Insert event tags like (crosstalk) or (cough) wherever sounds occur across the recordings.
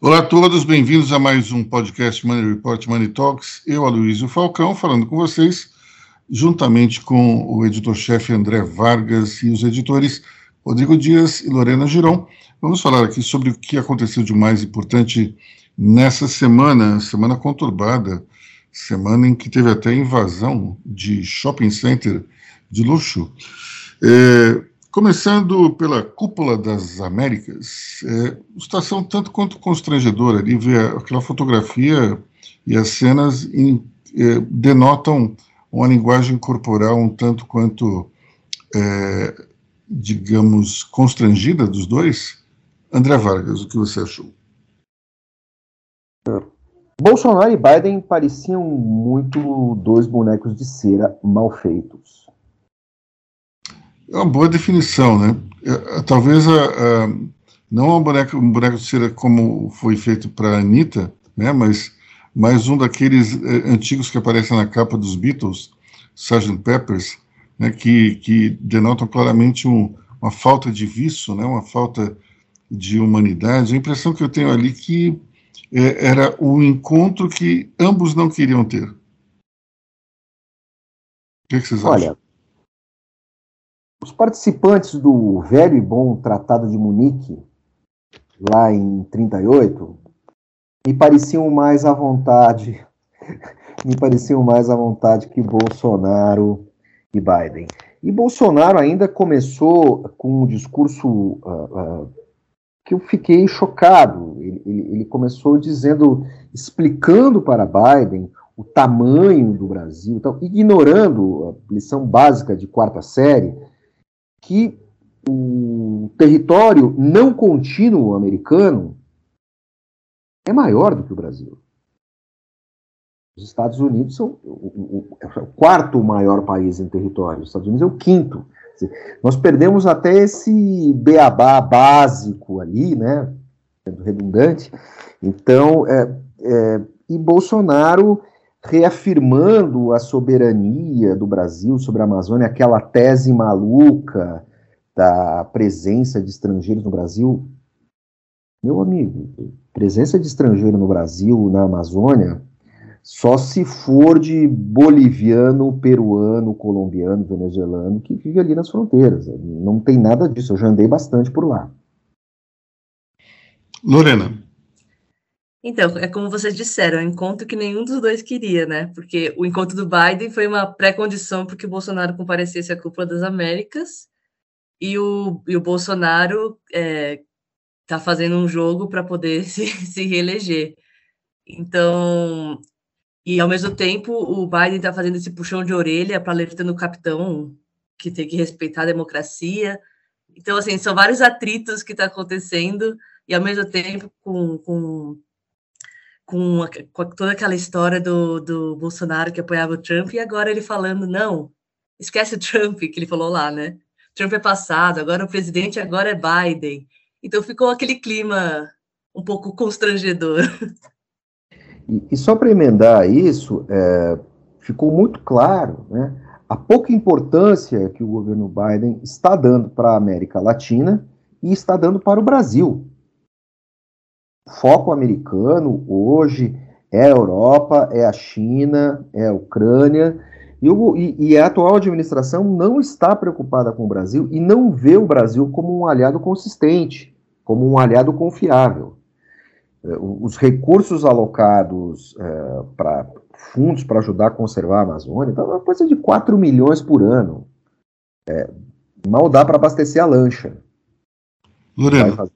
Olá a todos, bem-vindos a mais um podcast Money Report Money Talks. Eu, Aloysio Falcão, falando com vocês, juntamente com o editor-chefe André Vargas e os editores Rodrigo Dias e Lorena Giron. Vamos falar aqui sobre o que aconteceu de mais importante nessa semana, semana conturbada, semana em que teve até invasão de shopping center de luxo. É, Começando pela Cúpula das Américas, é, situação tanto quanto constrangedora ali, ver aquela fotografia e as cenas em, é, denotam uma linguagem corporal um tanto quanto, é, digamos, constrangida dos dois. André Vargas, o que você achou? Bolsonaro e Biden pareciam muito dois bonecos de cera mal feitos. É uma boa definição, né? É, talvez a, a, não um boneco, um boneco de cera como foi feito para a Anitta, né? Mas, mas um daqueles é, antigos que aparecem na capa dos Beatles, Sgt. Peppers, né? Que, que denotam claramente um, uma falta de vício, né? Uma falta de humanidade. A impressão que eu tenho ali que é, era o encontro que ambos não queriam ter. O que, que vocês Olha, acham? Os participantes do velho e bom Tratado de Munique, lá em 38, me pareciam mais à vontade, (laughs) me pareciam mais à vontade que Bolsonaro e Biden. E Bolsonaro ainda começou com um discurso uh, uh, que eu fiquei chocado. Ele, ele, ele, começou dizendo, explicando para Biden o tamanho do Brasil, então, ignorando a lição básica de quarta série, que o território não contínuo americano é maior do que o Brasil. Os Estados Unidos são o, o, o, quarto maior país em território, os Estados Unidos é o quinto. Nós perdemos até esse beabá básico ali, né? Redundante. Então, é, é, e Bolsonaro reafirmando a soberania do Brasil sobre a Amazônia, aquela tese maluca da presença de estrangeiros no Brasil. Meu amigo, presença de estrangeiro no Brasil, na Amazônia, só se for de boliviano, peruano, colombiano, venezuelano que vive ali nas fronteiras. Não tem nada disso, eu já andei bastante por lá. Lorena. Então, é como vocês disseram, é um encontro que nenhum dos dois queria, né? Porque o encontro do Biden foi uma pré-condição para que o Bolsonaro comparecesse à Cúpula das Américas, e o, e o Bolsonaro está é, tá fazendo um jogo para poder (laughs) se, se reeleger. Então, e ao mesmo tempo, o Biden está fazendo esse puxão de orelha para alertando o capitão que tem que respeitar a democracia. Então, assim, são vários atritos que está acontecendo, e ao mesmo tempo, com, com com, a, com, toda aquela história do, do Bolsonaro que apoiava o Trump, e agora ele falando, não, esquece o Trump, que ele falou lá, né? Trump é passado, agora o presidente agora é Biden. Então ficou aquele clima um pouco constrangedor. (laughs) E, só para emendar isso, é, ficou muito claro né, a pouca importância que o governo Biden está dando para a América Latina e está dando para o Brasil foco americano hoje é a Europa, é a China, é a Ucrânia, e, o, e, e, a atual administração não está preocupada com o Brasil e não vê o Brasil como um aliado consistente, como um aliado confiável. É, os recursos alocados é, para fundos para ajudar a conservar a Amazônia, então é uma coisa de 4 milhões por ano. É, mal dá para abastecer a lancha. Lorena,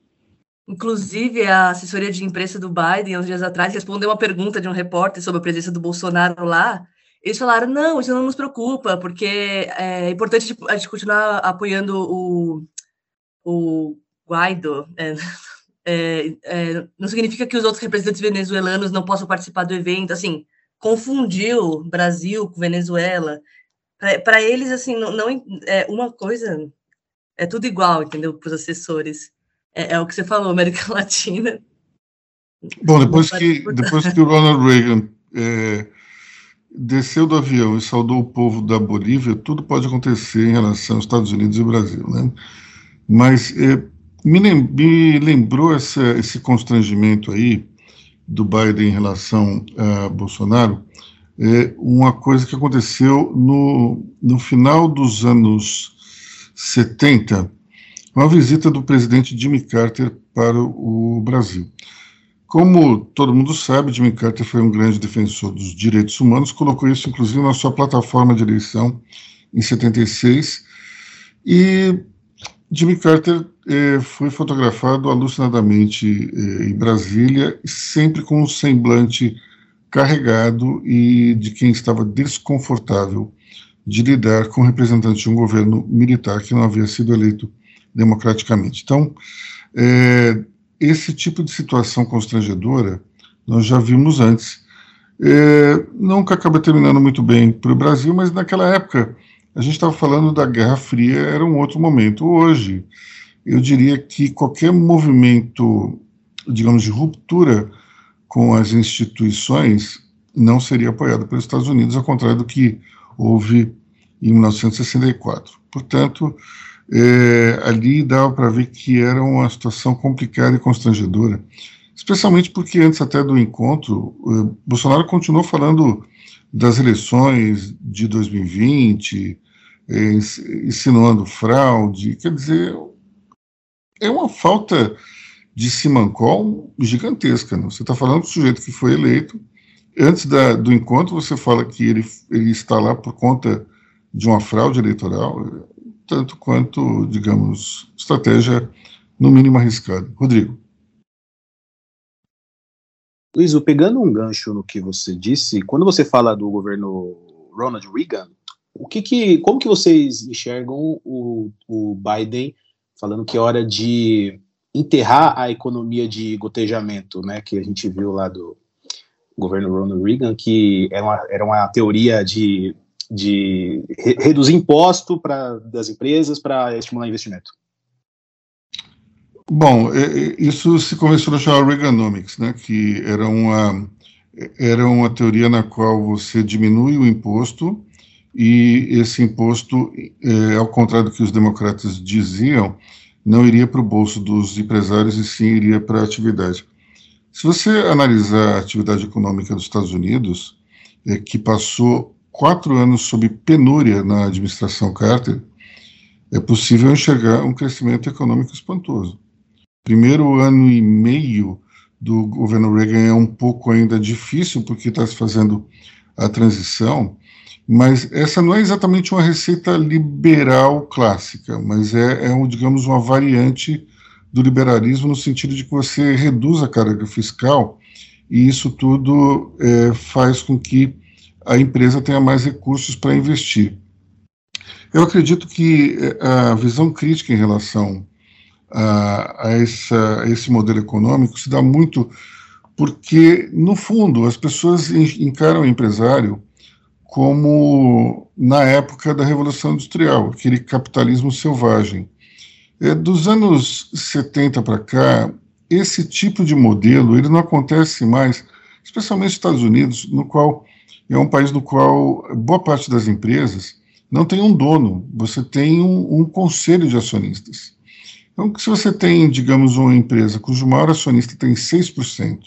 Inclusive, a assessoria de imprensa do Biden, uns dias atrás, respondeu uma pergunta de um repórter sobre a presença do Bolsonaro lá. Eles falaram: não, isso não nos preocupa, porque é importante a gente continuar apoiando o, o Guaido. É, é, é, não significa que os outros representantes venezuelanos não possam participar do evento. Assim, confundiu Brasil com Venezuela. Para eles, assim, não, não é uma coisa. É tudo igual, entendeu? Para os assessores é, é, o que você falou, América (laughs) Latina. Bom, depois que, depois que o Ronald Reagan é, desceu do avião e saudou o povo da Bolívia, tudo pode acontecer em relação aos Estados Unidos e Brasil, né? Mas é, me, me, lembrou essa, esse constrangimento aí do Biden em relação a Bolsonaro, é uma coisa que aconteceu no, no final dos anos 70, uma visita do presidente Jimmy Carter para o Brasil. Como todo mundo sabe, Jimmy Carter foi um grande defensor dos direitos humanos, colocou isso inclusive na sua plataforma de eleição em 76. E Jimmy Carter eh, foi fotografado alucinadamente eh, em Brasília, sempre com um semblante carregado e de quem estava desconfortável de lidar com representantes de um governo militar que não havia sido eleito democraticamente. Então, eh, esse tipo de situação constrangedora nós já vimos antes. É, nunca acaba terminando muito bem para o Brasil, mas naquela época a gente estava falando da Guerra Fria, era um outro momento. Hoje, eu diria que qualquer movimento, digamos, de ruptura com as instituições não seria apoiado pelos Estados Unidos, ao contrário do que houve em 1964. Portanto, é, ali dava para ver que era uma situação complicada e constrangedora, especialmente porque antes até do encontro, é, Bolsonaro continuou falando das eleições de 2020, é, insinuando fraude, quer dizer, é uma falta de simancol gigantesca. Né? Você está falando do sujeito que foi eleito, antes da, do encontro você fala que ele, ele está lá por conta de uma fraude eleitoral, tanto quanto, digamos, estratégia no mínimo arriscada. Rodrigo. Luiz, pegando um gancho no que você disse, quando você fala do governo Ronald Reagan, o que, que como que vocês enxergam o, o Biden falando que é hora de enterrar a economia de gotejamento, né, que a gente viu lá do governo Ronald Reagan, que era uma, era uma teoria de de re reduzir imposto para das empresas para estimular investimento? Bom, isso se começou a chamar Reaganomics, né, que era uma, era uma teoria na qual você diminui o imposto e esse imposto, é, ao contrário do que os democratas diziam, não iria para o bolso dos empresários e sim iria para a atividade. Se você analisar a atividade econômica dos Estados Unidos, é, que passou quatro anos sob penúria na administração Carter, é possível enxergar um crescimento econômico espantoso. Primeiro ano e meio do governo Reagan é um pouco ainda difícil, porque está se fazendo a transição, mas essa não é exatamente uma receita liberal clássica, mas é, é um, digamos, uma variante do liberalismo no sentido de que você reduz a carga fiscal e isso tudo é, faz com que a empresa tenha mais recursos para investir. Eu acredito que eh, a visão crítica em relação a, a, essa, a esse modelo econômico se dá muito porque, no fundo, as pessoas encaram o empresário como na época da Revolução Industrial, aquele capitalismo selvagem. É, dos anos 70 para cá, esse tipo de modelo ele não acontece mais, especialmente nos Estados Unidos, no qual é um país no qual boa parte das empresas não tem um dono, você tem um, um conselho de acionistas. Então, se você tem, digamos, uma empresa cujo maior acionista tem 6%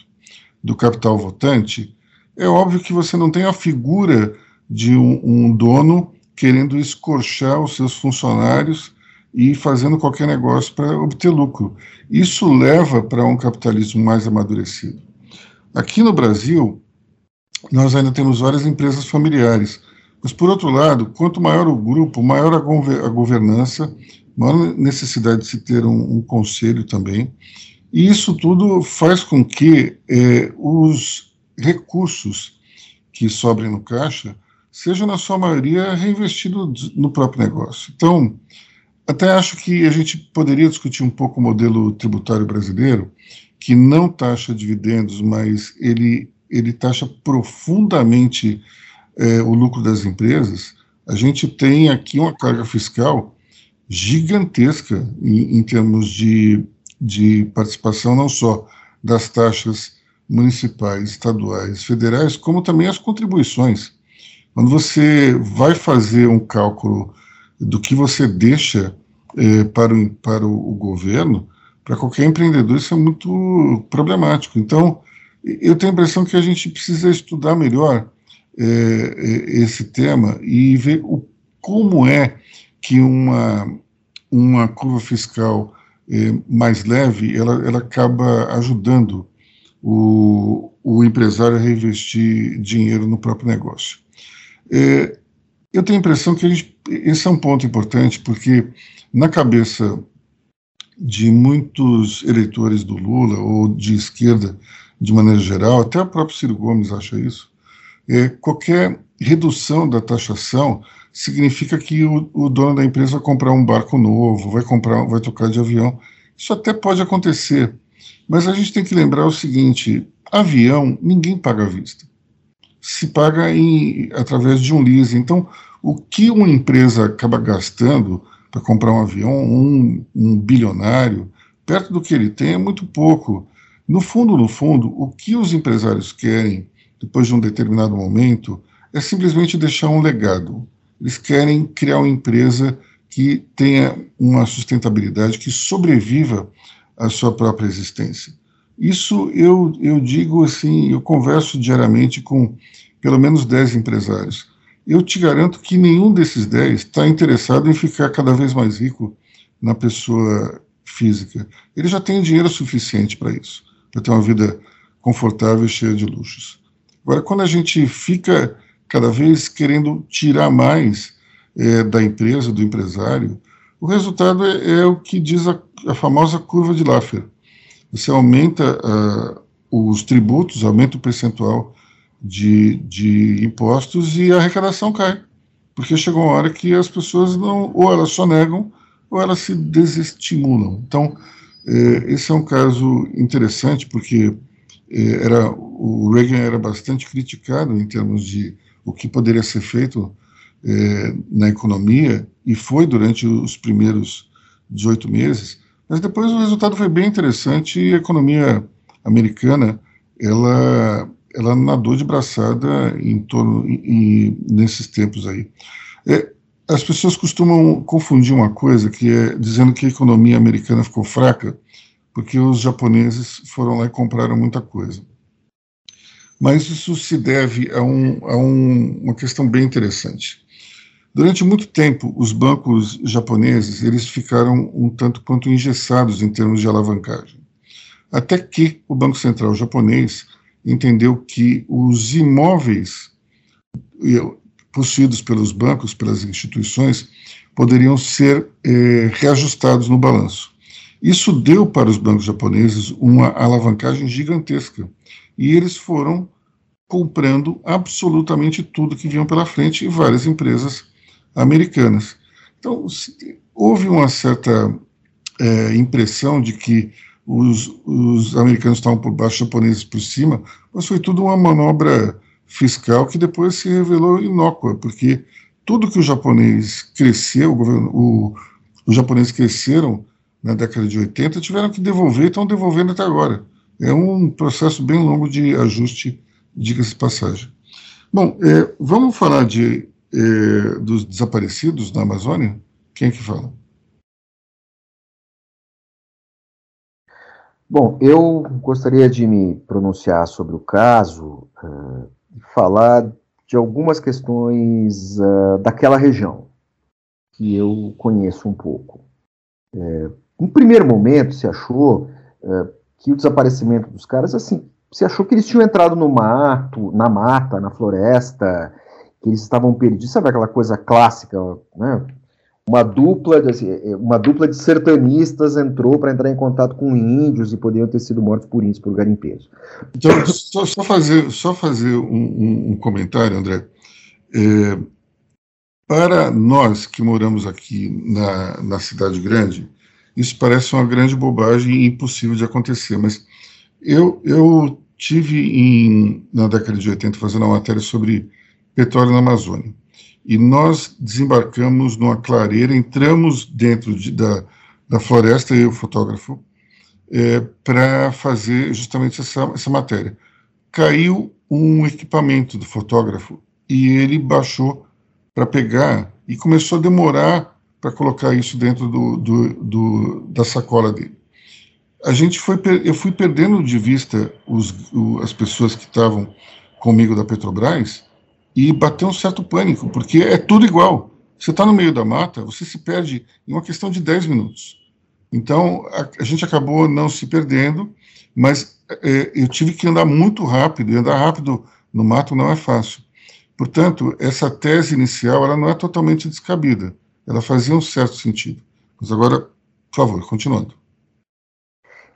do capital votante, é óbvio que você não tem a figura de um, um dono querendo escorchar os seus funcionários e fazendo qualquer negócio para obter lucro. Isso leva para um capitalismo mais amadurecido. Aqui no Brasil, nós ainda temos várias empresas familiares. Mas, por outro lado, quanto maior o grupo, maior a, gover a governança, maior necessidade de se ter um, um, conselho também. E isso tudo faz com que é, os recursos que sobrem no caixa sejam, na sua maioria, reinvestidos no próprio negócio. Então, até acho que a gente poderia discutir um pouco o modelo tributário brasileiro, que não taxa dividendos, mas ele ele taxa profundamente é, o lucro das empresas, a gente tem aqui uma carga fiscal gigantesca em, em termos de, de participação, não só das taxas municipais, estaduais, federais, como também as contribuições. Quando você vai fazer um cálculo do que você deixa é, para, o, para o, governo, para qualquer empreendedor isso é muito problemático. Então, eu tenho a impressão que a gente precisa estudar melhor é, é, esse tema e ver o, como é que uma, uma curva fiscal mais leve ela, ela acaba ajudando o, o empresário a reinvestir dinheiro no próprio negócio. É, eu tenho a impressão que gente, esse é um ponto importante, porque na cabeça de muitos eleitores do Lula ou de esquerda de maneira geral, até o próprio Ciro Gomes acha isso, é, qualquer redução da taxação significa que o, o, dono da empresa vai comprar um barco novo, vai comprar, vai tocar de avião. Isso até pode acontecer, mas a gente tem que lembrar o seguinte: avião ninguém paga à vista, se paga em, através de um leasing. Então, o que uma empresa acaba gastando para comprar um avião, um, um bilionário, perto do que ele tem é muito pouco. No fundo, no fundo, o que os empresários querem, depois de um determinado momento, é simplesmente deixar um legado. Eles querem criar uma empresa que tenha uma sustentabilidade, que sobreviva à sua própria existência. Isso eu, eu digo assim, eu converso diariamente com pelo menos 10 empresários. Eu te garanto que nenhum desses 10 está interessado em ficar cada vez mais rico na pessoa física. Ele já tem dinheiro suficiente para isso para ter uma vida confortável e cheia de luxos. Agora, quando a gente fica cada vez querendo tirar mais é, da empresa, do empresário, o resultado é, é o que diz a, a, famosa curva de Laffer. Você aumenta uh, os tributos, aumenta o percentual de, de impostos e a arrecadação cai. Porque chegou uma hora que as pessoas não, ou elas só negam, ou elas se desestimulam. Então, é, esse é um caso interessante porque é, era, o Reagan era bastante criticado em termos de o que poderia ser feito é, na economia, e foi durante os primeiros 18 meses, mas depois o resultado foi bem interessante e a economia americana ela, ela nadou de braçada em torno, em, nesses tempos aí. É, as pessoas costumam confundir uma coisa, que é dizendo que a economia americana ficou fraca, porque os japoneses foram lá e compraram muita coisa. Mas isso se deve a, um, a um, uma questão bem interessante. Durante muito tempo, os bancos japoneses eles ficaram um tanto quanto engessados em termos de alavancagem. Até que o Banco Central japonês entendeu que os imóveis possuídos pelos bancos, pelas instituições, poderiam ser eh, reajustados no balanço. Isso deu para os bancos japoneses uma alavancagem gigantesca e eles foram comprando absolutamente tudo que vinham pela frente e várias empresas americanas. Então, houve uma certa é, impressão de que os, os americanos estavam por baixo, os japoneses por cima, mas foi tudo uma manobra fiscal que depois se revelou inócua, porque tudo que o japonês cresceu, o governo, o, os japoneses cresceram na década de 80, tiveram que devolver e estão devolvendo até agora. É um processo bem longo de ajuste, diga-se de passagem. Bom, é, vamos falar de, é, dos desaparecidos na Amazônia? Quem é que fala? Bom, eu gostaria de me pronunciar sobre o caso, uh, falar de algumas questões uh, daquela região, que eu conheço um pouco. É, em primeiro momento, se achou que o desaparecimento dos caras, assim, se achou que eles tinham entrado no mato, na mata, na floresta, que eles estavam perdidos, sabe aquela coisa clássica, né? uma dupla de, assim, é, uma dupla de sertanistas entrou para entrar em contato com índios e poderiam ter sido mortos por índios, por garimpeiros. Então, só, só, fazer, só fazer um, um, comentário, André. É, para nós que moramos aqui na, na cidade grande, isso parece uma grande bobagem e impossível de acontecer, mas eu, eu tive em, na década de 80 fazendo uma matéria sobre petróleo na Amazônia e nós desembarcamos numa clareira, entramos dentro de, da, da floresta, eu, fotógrafo, é, para fazer justamente essa, essa matéria. Caiu um equipamento do fotógrafo e ele baixou para pegar e começou a demorar para colocar isso dentro do, do, do, da sacola dele. A gente foi, eu fui perdendo de vista os, as pessoas que estavam comigo da Petrobras e bateu um certo pânico, porque é tudo igual. Você está no meio da mata, você se perde em uma questão de 10 minutos. Então, a, a gente acabou não se perdendo, mas é, eu tive que andar muito rápido, e andar rápido no mato não é fácil. Portanto, essa tese inicial ela não é totalmente descabida, ela fazia um certo sentido. Mas agora, por favor, continuando.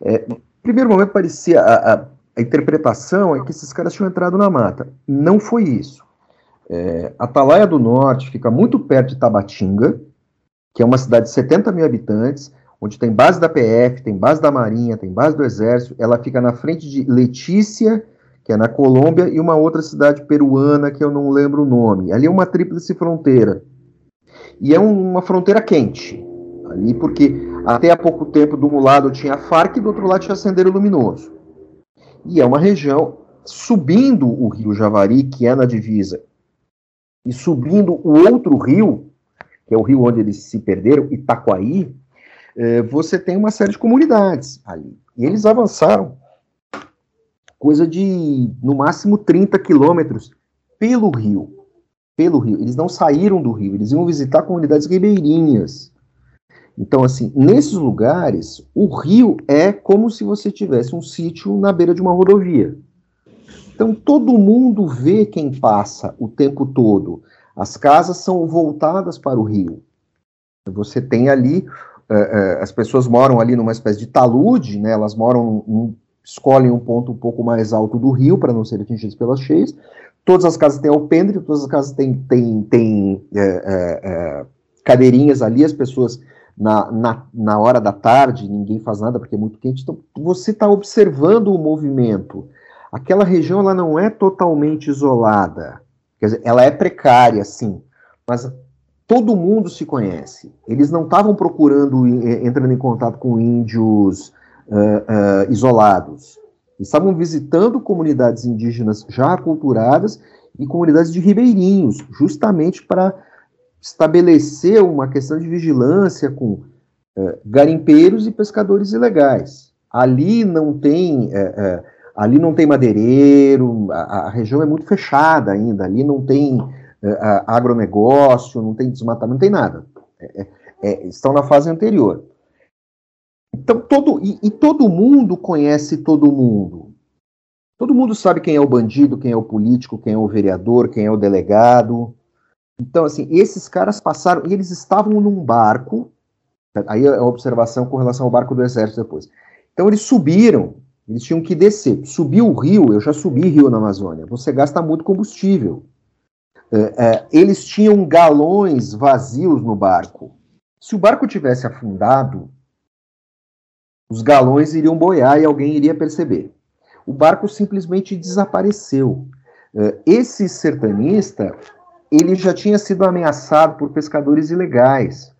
É, no primeiro momento parecia a, a, a, interpretação é que esses caras tinham entrado na mata. Não foi isso. É, Atalaia do Norte fica muito perto de Tabatinga, que é uma cidade de 70 mil habitantes, onde tem base da PF, tem base da Marinha, tem base do Exército. Ela fica na frente de Letícia, que é na Colômbia, e uma outra cidade peruana que eu não lembro o nome. Ali é uma tríplice fronteira. E é um, uma fronteira quente, ali porque até há pouco tempo do um lado tinha a Farc e do outro lado tinha Sendero Luminoso. E é uma região subindo o rio Javari, que é na divisa, e subindo o outro rio, que é o rio onde eles se perderam, Itaquaí, é, você tem uma série de comunidades ali. E eles avançaram coisa de, no máximo, 30 quilômetros pelo rio. Pelo rio. Eles não saíram do rio, eles iam visitar comunidades ribeirinhas. Então, assim, nesses lugares, o rio é como se você tivesse um sítio na beira de uma rodovia. Então, todo mundo vê quem passa o tempo todo. As casas são voltadas para o rio. Você tem ali é, é, as pessoas moram ali numa espécie de talude, né? Elas moram, um, escolhem um ponto um pouco mais alto do rio para não serem atingidas pelas cheias. Todas as casas têm alpendre, todas as casas têm, têm, têm é, cadeirinhas ali, as pessoas na, na, na hora da tarde, ninguém faz nada porque é muito quente. Então, você está observando o movimento. Aquela região ela não é totalmente isolada. Quer dizer, ela é precária, sim, mas todo mundo se conhece. Eles não estavam procurando, entrando em contato com índios uh, uh, isolados. Estavam visitando comunidades indígenas já aculturadas e comunidades de ribeirinhos, justamente para estabelecer uma questão de vigilância com uh, garimpeiros e pescadores ilegais. Ali não tem, ali não tem madeireiro, a, a região é muito fechada ainda. Ali não tem é, agronegócio, não tem desmatamento, não tem nada. É, é, é, estão na fase anterior. Então, todo, e, e, todo mundo conhece todo mundo. Todo mundo sabe quem é o bandido, quem é o político, quem é o vereador, quem é o delegado. Então, assim, esses caras passaram, e eles estavam num barco, aí é a observação com relação ao barco do exército depois. Então, eles subiram, eles tinham que descer. Subir o rio, eu já subi rio na Amazônia, você gasta muito combustível. É, é, eles tinham galões vazios no barco. Se o barco tivesse afundado, os galões iriam boiar e alguém iria perceber. O barco simplesmente desapareceu. É, esse sertanista, ele já tinha sido ameaçado por pescadores ilegais.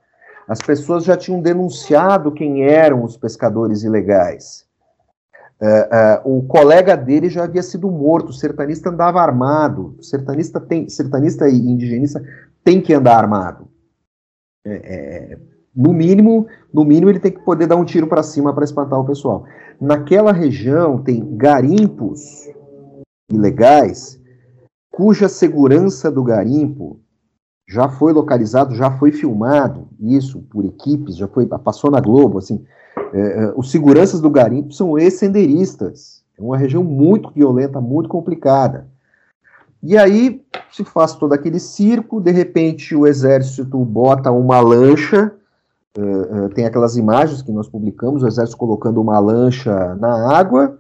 As pessoas já tinham denunciado quem eram os pescadores ilegais. Uh, o colega dele já havia sido morto, o sertanista andava armado, o sertanista, tem, sertanista e indigenista tem que andar armado. É, é, no mínimo, no mínimo ele tem que poder dar um tiro para cima para espantar o pessoal. Naquela região tem garimpos ilegais cuja segurança do garimpo já foi localizado, já foi filmado, isso por equipes, já foi passou na Globo, assim, é, é, os seguranças do garimpo são ex-senderistas. É uma região muito violenta, muito complicada. E aí se faz todo aquele circo, de repente o exército bota uma lancha, uh, uh, tem aquelas imagens que nós publicamos, o exército colocando uma lancha na água,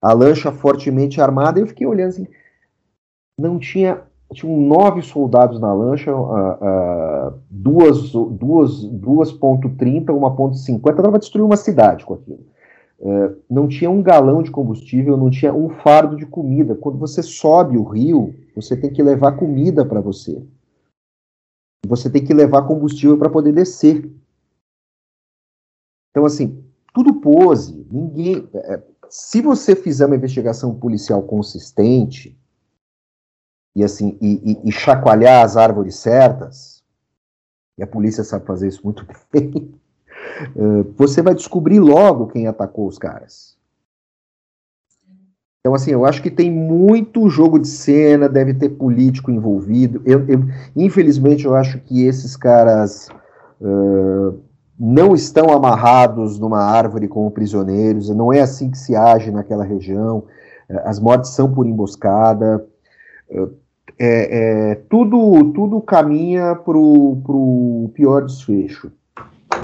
a lancha fortemente armada, eu fiquei olhando assim, não tinha tinham nove soldados na lancha, uh, uh, duas, duas, duas ponto .30, uma ponto .50, dava destruir uma cidade com aquilo. Uh, não tinha um galão de combustível, não tinha um fardo de comida. Quando você sobe o rio, você tem que levar comida para você. Você tem que levar combustível para poder descer. Então, assim, tudo pose. Ninguém. É, se você fizer uma investigação policial consistente, e assim e, e, e, chacoalhar as árvores certas, e a polícia sabe fazer isso muito (laughs) bem, você vai descobrir logo quem atacou os caras. Então, assim, eu acho que tem muito jogo de cena, deve ter político envolvido. Eu, eu infelizmente, eu acho que esses caras uh, não estão amarrados numa árvore como prisioneiros, não é assim que se age naquela região. As mortes são por emboscada. Uh, é, é, tudo, tudo caminha para o pior desfecho.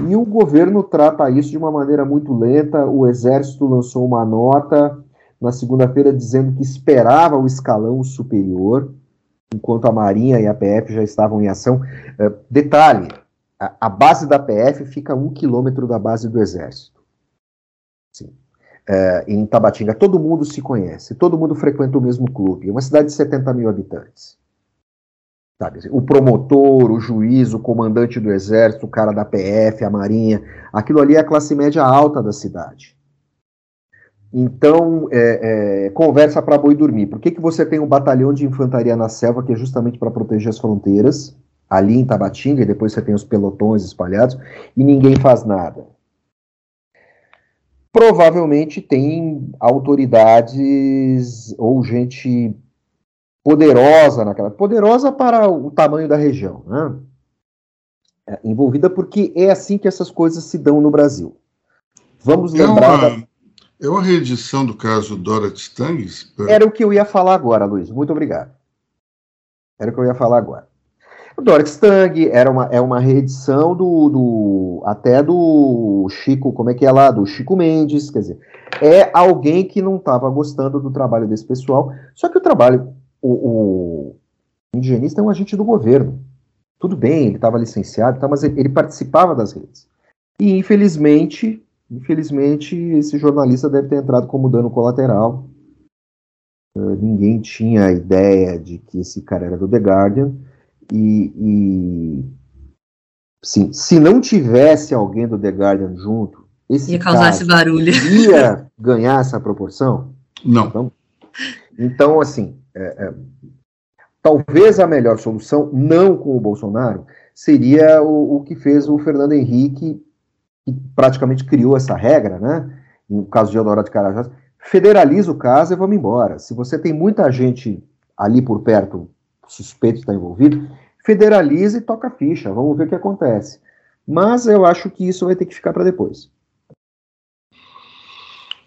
E o governo trata isso de uma maneira muito lenta. O Exército lançou uma nota na segunda-feira dizendo que esperava o escalão superior, enquanto a Marinha e a PF já estavam em ação. Uh, detalhe: a, a, base da PF fica a um quilômetro da base do Exército. Sim. Uh, em Tabatinga, todo mundo se conhece, todo mundo frequenta o mesmo clube. É uma cidade de 70 mil habitantes. Sabe, o promotor, o juiz, o comandante do exército, o cara da PF, a marinha, aquilo ali é a classe média alta da cidade. Então, é, é, conversa para boi dormir. Por que, que você tem um batalhão de infantaria na selva, que é justamente para proteger as fronteiras, ali em Tabatinga, e depois você tem os pelotões espalhados, e ninguém faz nada? Provavelmente tem autoridades ou gente poderosa naquela. Poderosa para o tamanho da região, né? É, envolvida porque é assim que essas coisas se dão no Brasil. Vamos lembrar. Uma... Da é uma reedição do caso Dorothy Stanges? Era o que eu ia falar agora, Luiz. Muito obrigado. Era o que eu ia falar agora. O Dorothy Stang era uma, é uma reedição do, do até do Chico, como é que é lá? Do Chico Mendes, quer dizer, é alguém que não estava gostando do trabalho desse pessoal, só que o trabalho, o, o indigenista é um agente do governo. Tudo bem, ele estava licenciado, tá, mas ele, ele participava das redes. E, infelizmente, Infelizmente, esse jornalista deve ter entrado como dano colateral. Uh, ninguém tinha ideia de que esse cara era do The Guardian. E, e sim, se não tivesse alguém do The Guardian junto, esse ia causar esse barulho. Ia (laughs) ganhar essa proporção? Não. Então, então assim, é, é, talvez a melhor solução, não com o Bolsonaro, seria o, o que fez o Fernando Henrique que praticamente criou essa regra, né? No caso de Eldorado de Carajás, federaliza o caso e vamos embora. Se você tem muita gente ali por perto suspeito estar envolvido, federaliza e toca ficha. Vamos ver o que acontece. Mas eu acho que isso vai ter que ficar para depois.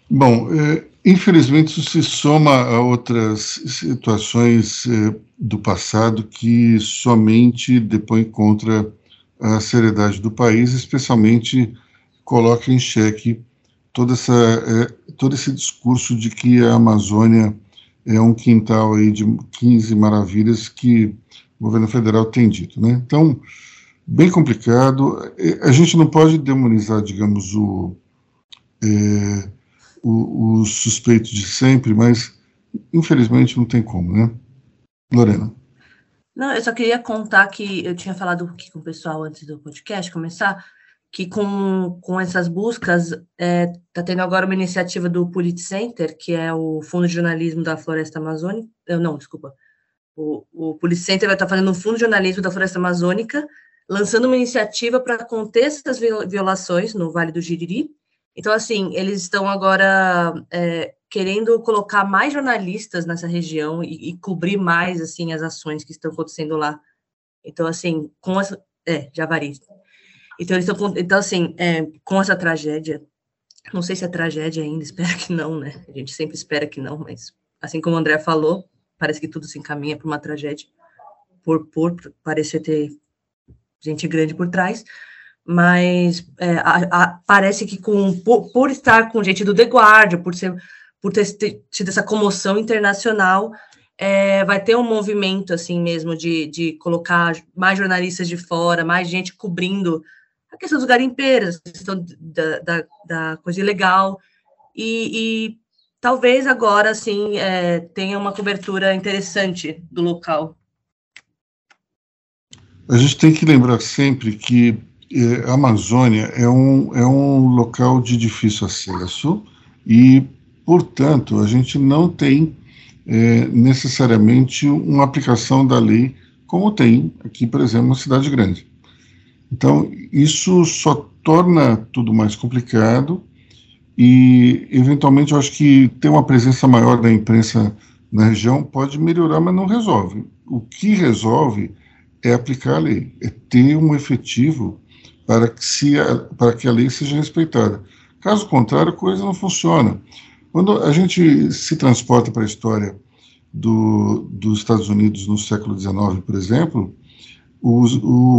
Bom, é, infelizmente isso se soma a outras situações é, do passado que somente depõem contra a seriedade do país, especialmente coloca em xeque toda essa, é, todo esse discurso de que a Amazônia é um quintal aí de 15 maravilhas que o governo federal tem dito. Né? Então, bem complicado. É, a gente não pode demonizar, digamos, o, é, o, o suspeito de sempre, mas infelizmente não tem como, né? Lorena. Não, eu só queria contar que eu tinha falado aqui com o pessoal antes do podcast começar, que com, com essas buscas está é, tá tendo agora uma iniciativa do Polit Center, que é o Fundo de Jornalismo da Floresta Amazônica. Não, desculpa. O, o Polit Center vai estar fazendo um Fundo de Jornalismo da Floresta Amazônica, lançando uma iniciativa para conter essas violações no Vale do Jiriri. Então, assim, eles estão agora é, querendo colocar mais jornalistas nessa região e, e, cobrir mais, assim, as ações que estão acontecendo lá. Então, assim, com essa... É, Javari. Então, eles estão, então assim, é, com essa tragédia, não sei se é tragédia ainda, (laughs) espero que não, né? A gente sempre espera que não, mas assim como o André falou, parece que tudo se encaminha para uma tragédia, por, por parecer ter gente grande por trás, mas é, a, a, parece que com por, por, estar com gente do The Guardian, por ser por ter tido essa comoção internacional, é, vai ter um movimento assim mesmo de, de colocar mais jornalistas de fora, mais gente cobrindo a questão dos garimpeiros, a questão da, da, da coisa ilegal, e, e, talvez agora, assim, é, tenha uma cobertura interessante do local. A gente tem que lembrar sempre que é, a Amazônia é um, é um local de difícil acesso e, portanto, a gente não tem é, necessariamente uma aplicação da lei como tem aqui, por exemplo, uma cidade grande. Então, isso só torna tudo mais complicado e, eventualmente, eu acho que ter uma presença maior da imprensa na região pode melhorar, mas não resolve. O que resolve é aplicar a lei, é ter um efetivo para que, se a, para que a lei seja respeitada. Caso contrário, a coisa não funciona. Quando a gente se transporta para a história do, dos Estados Unidos no século XIX, por exemplo, o,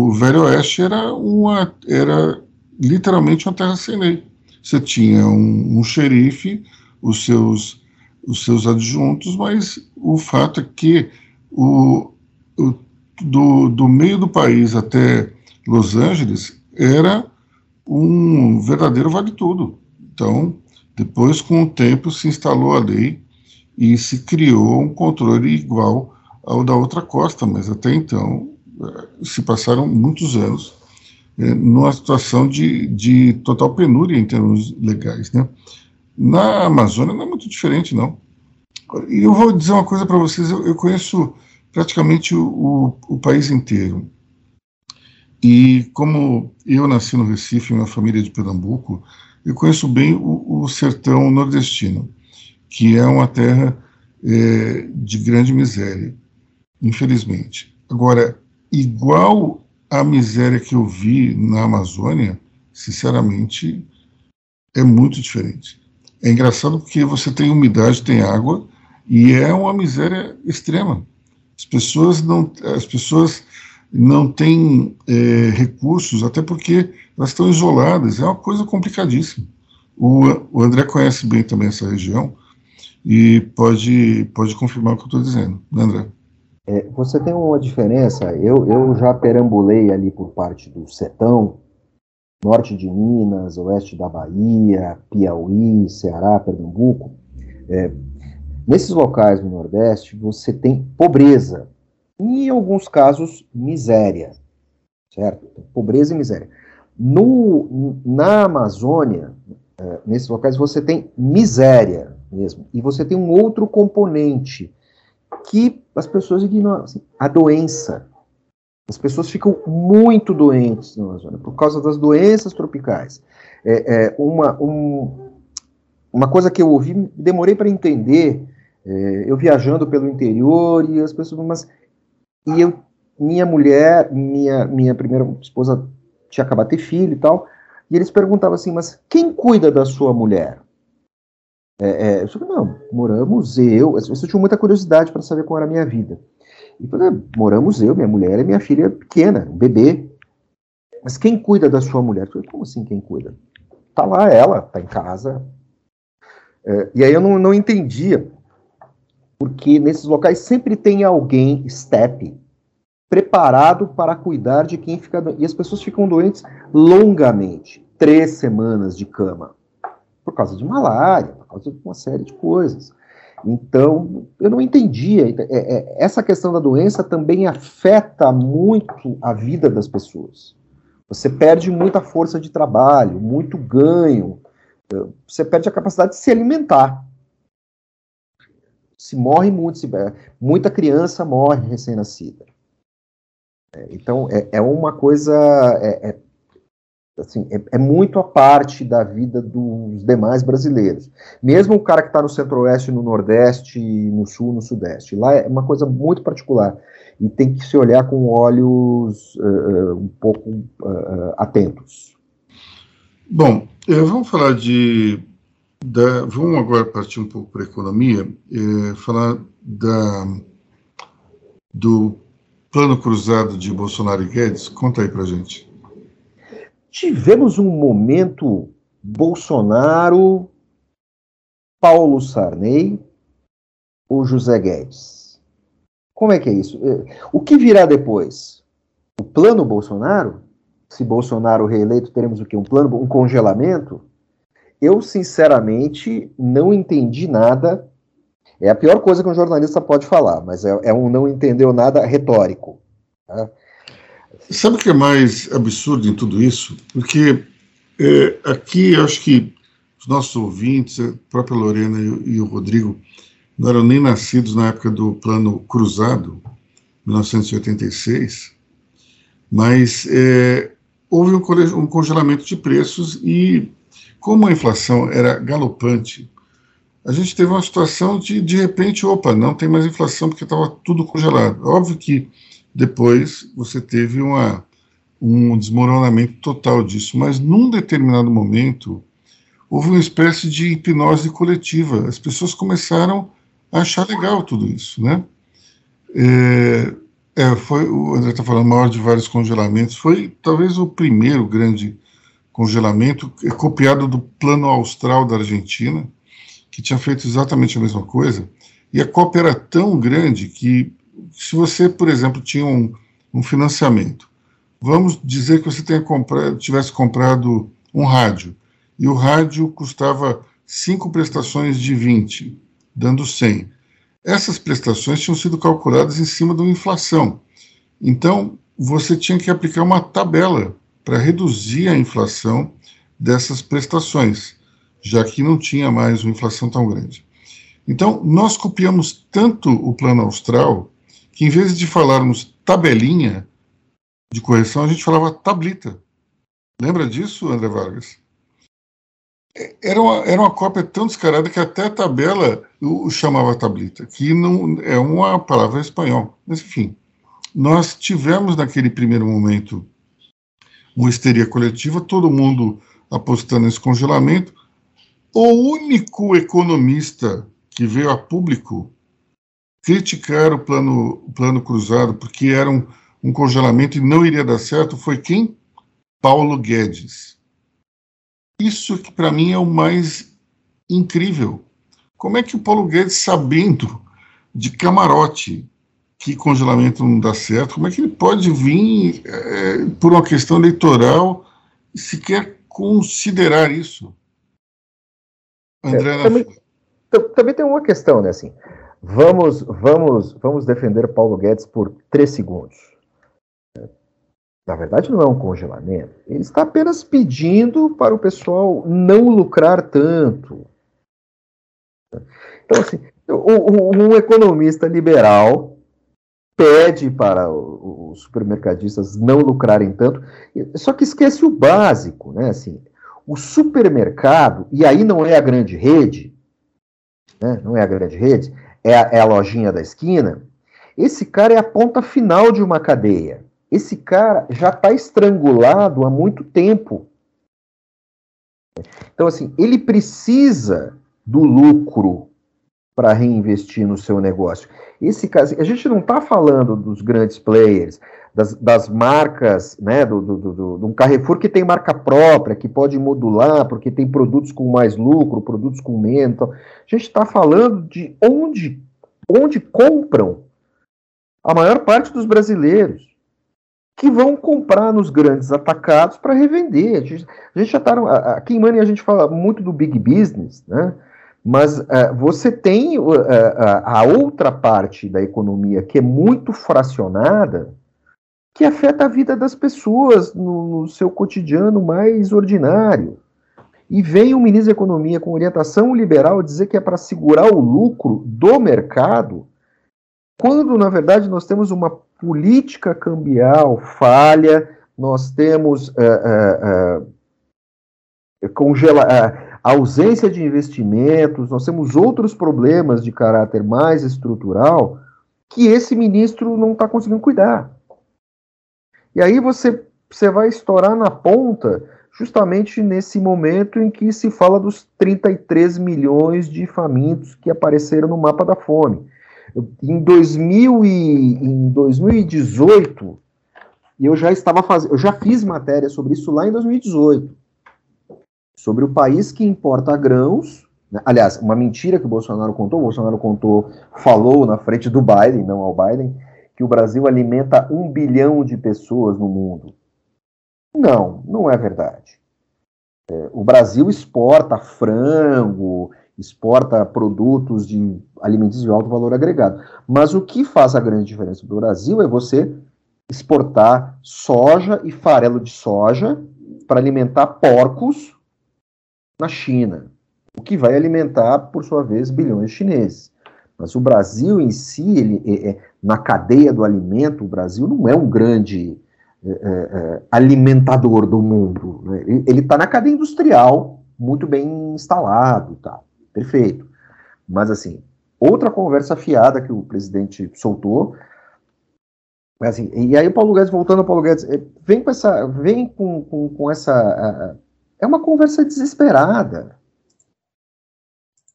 o Velho Oeste era, uma, era literalmente uma terra sem lei. Você tinha um, um xerife, os seus, os seus adjuntos, mas o fato é que o, o, do, do meio do país até Los Angeles era um verdadeiro vale tudo. Então, depois, com o tempo, se instalou a lei e se criou um controle igual ao da outra costa, mas até então eh, se passaram muitos anos numa situação de, de total penúria em termos legais. Né? Na Amazônia não é muito diferente, não. E eu vou dizer uma coisa para vocês: eu, eu, conheço praticamente o, o, o, país inteiro. E como eu nasci no Recife, uma família de Pernambuco, eu conheço bem o, o sertão nordestino, que é uma terra é, de grande miséria, infelizmente. Agora, igual a miséria que eu vi na Amazônia, sinceramente, é muito diferente. É engraçado porque você tem umidade, tem água, e é uma miséria extrema. As pessoas não, as pessoas não têm é, recursos, até porque elas estão isoladas, é uma coisa complicadíssima. O, o André conhece bem também essa região e pode, pode confirmar o que eu estou dizendo, né, André? É, você tem uma diferença, eu, eu já perambulei ali por parte do Setão, norte de Minas, oeste da Bahia, Piauí, Ceará, Pernambuco. É, nesses locais do Nordeste, você tem pobreza, e em alguns casos, miséria, certo? Pobreza e miséria. No, na Amazônia, é, nesses locais, você tem miséria mesmo, e você tem um outro componente, que as pessoas ignoram. Assim, a doença. As pessoas ficam muito doentes na Amazônia por causa das doenças tropicais. É, é uma, um, uma coisa que eu ouvi, demorei para entender. É, eu viajando pelo interior e as pessoas, mas e eu, minha mulher, minha minha primeira esposa tinha acabado de ter filho e tal, e eles perguntavam assim, mas quem cuida da sua mulher? É, é, não, moramos eu. Eu tinha muita curiosidade para saber qual era a minha vida. E falei, moramos eu, minha mulher e minha filha pequena, um bebê. Mas quem cuida da sua mulher? Falei, como assim quem cuida? Tá lá ela, tá em casa. É, e aí eu não, não entendia, porque nesses locais sempre tem alguém, step, preparado para cuidar de quem fica doente. E as pessoas ficam doentes longamente três semanas de cama por causa de malária, por causa de uma série de coisas. Então, eu não entendia. É, é, essa questão da doença também afeta muito a vida das pessoas. Você perde muita força de trabalho, muito ganho, eh, você perde a capacidade de se alimentar. Se morre muito, se, muita criança morre recém-nascida. É, então, é, é, uma coisa. É, é assim, é, é, muito a parte da vida dos demais brasileiros. Mesmo o cara que está no centro-oeste, no nordeste, no sul, no sudeste. Lá é uma coisa muito particular. E tem que se olhar com olhos uh, um pouco uh, atentos. Bom, vamos falar de. Da, vamos agora partir um pouco para a economia, é, falar da, do plano cruzado de Bolsonaro e Guedes. Conta aí para gente. Tivemos um momento Bolsonaro, Paulo Sarney ou José Guedes? Como é que é isso? É, o que virá depois? O plano Bolsonaro? Se Bolsonaro reeleito, teremos o quê? Um plano, um congelamento? Eu, sinceramente, não entendi nada. É a pior coisa que um jornalista pode falar, mas é, é um não entendeu nada retórico. Tá? Sabe o que é mais absurdo em tudo isso? Porque é, aqui eu acho que os nossos ouvintes, a própria Lorena e, e o Rodrigo, não eram nem nascidos na época do Plano Cruzado, 1986, mas é, houve um, um congelamento de preços e, como a inflação era galopante, a gente teve uma situação de, de repente, opa, não tem mais inflação porque estava tudo congelado. Óbvio que depois você teve uma, um desmoronamento total disso, mas num determinado momento houve uma espécie de hipnose coletiva. As pessoas começaram a achar legal tudo isso, né? É, é, foi, o André está falando, maior de vários congelamentos, foi talvez o primeiro grande congelamento, é copiado do plano austral da Argentina, que tinha feito exatamente a mesma coisa, e a cópia era tão grande que, se você, por exemplo, tinha um, um financiamento, vamos dizer que você tenha comprado, tivesse comprado um rádio, e o rádio custava cinco prestações de 20, dando 100. Essas prestações tinham sido calculadas em cima de uma inflação. Então, você tinha que aplicar uma tabela para reduzir a inflação dessas prestações, já que não tinha mais uma inflação tão grande. Então, nós copiamos tanto o plano austral que, em vez de falarmos tabelinha de correção, a gente falava tablita. Lembra disso, André Vargas? era uma, era uma cópia tão descarada que até a tabela o, chamava tablita, que não é uma palavra espanhol. Mas, enfim, nós tivemos naquele primeiro momento uma histeria coletiva, todo mundo apostando nesse congelamento. O único economista que veio a público criticar o plano, o plano cruzado, porque era um, um congelamento e não iria dar certo, foi quem? Paulo Guedes isso que para mim é o mais incrível. Como é que o Paulo Guedes, sabendo de camarote que congelamento não dá certo, como é que ele pode vir é, por uma questão eleitoral e sequer considerar isso? André, é, também, também, tem uma questão, né? Assim, vamos, vamos, vamos defender Paulo Guedes por três segundos na verdade não é um congelamento, ele está apenas pedindo para o pessoal não lucrar tanto. Então, assim, um economista liberal pede para os supermercadistas não lucrarem tanto, só que esquece o básico, né? Assim, o supermercado, e aí não é a grande rede, né? não é a grande rede, é a, é a lojinha da esquina, esse cara é a ponta final de uma cadeia esse cara já está estrangulado há muito tempo. Então, assim, ele precisa do lucro para reinvestir no seu negócio. Esse caso, a gente não está falando dos grandes players, das, das marcas, né, do, do, do, do, um Carrefour que tem marca própria, que pode modular, porque tem produtos com mais lucro, produtos com menos. Então, a gente está falando de onde, onde compram a maior parte dos brasileiros que vão comprar nos grandes atacados para revender. A gente, a gente já está. Aqui em Money a gente fala muito do big business, né? Mas uh, você tem uh, uh, a outra parte da economia que é muito fracionada, que afeta a vida das pessoas no, no seu cotidiano mais ordinário. E vem o ministro da Economia com orientação liberal dizer que é para segurar o lucro do mercado, quando na verdade nós temos uma política cambial falha, nós temos uh, congela ausência de investimentos, nós temos outros problemas de caráter mais estrutural que esse ministro não está conseguindo cuidar. E aí você, você vai estourar na ponta justamente nesse momento em que se fala dos 33 milhões de famintos que apareceram no mapa da fome. Em, 2000 e, em 2018, eu já estava fazendo, eu já fiz matéria sobre isso lá em 2018, sobre o país que importa grãos. Né? Aliás, uma mentira que o Bolsonaro contou. O Bolsonaro contou, falou na frente do Biden, não ao Biden, que o Brasil alimenta um bilhão de pessoas no mundo. Não, não é verdade. É, o Brasil exporta frango, exporta produtos de alimentos de alto valor agregado. Mas o que faz a grande diferença para o Brasil é você exportar soja e farelo de soja para alimentar porcos na China, o que vai alimentar, por sua vez, bilhões de chineses. Mas o Brasil em si, ele, é, é, na cadeia do alimento, o Brasil não é um grande é, é, alimentador do mundo. Né? Ele está na cadeia industrial, muito bem instalado, tá? Perfeito. Mas assim, outra conversa fiada que o presidente soltou. Assim, e aí o Paulo Guedes, voltando ao Paulo Guedes, vem com essa. Vem com, com, com essa. É uma conversa desesperada.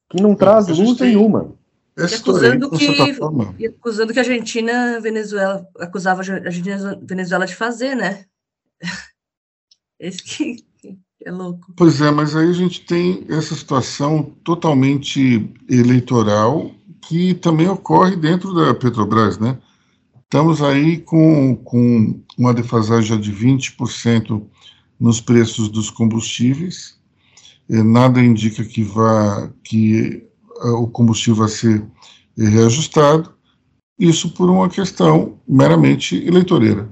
Que não traz luz tem... nenhuma. Acusando, que, e acusando que a Argentina, Venezuela, acusava a Argentina Venezuela de fazer, né? (laughs) Esse que é louco. Pois é, mas aí a gente tem essa situação totalmente eleitoral que também ocorre dentro da Petrobras, né? Estamos aí com, com uma defasagem de 20% nos preços dos combustíveis. Nada indica que vá que o combustível vai ser reajustado, isso por uma questão meramente eleitoreira.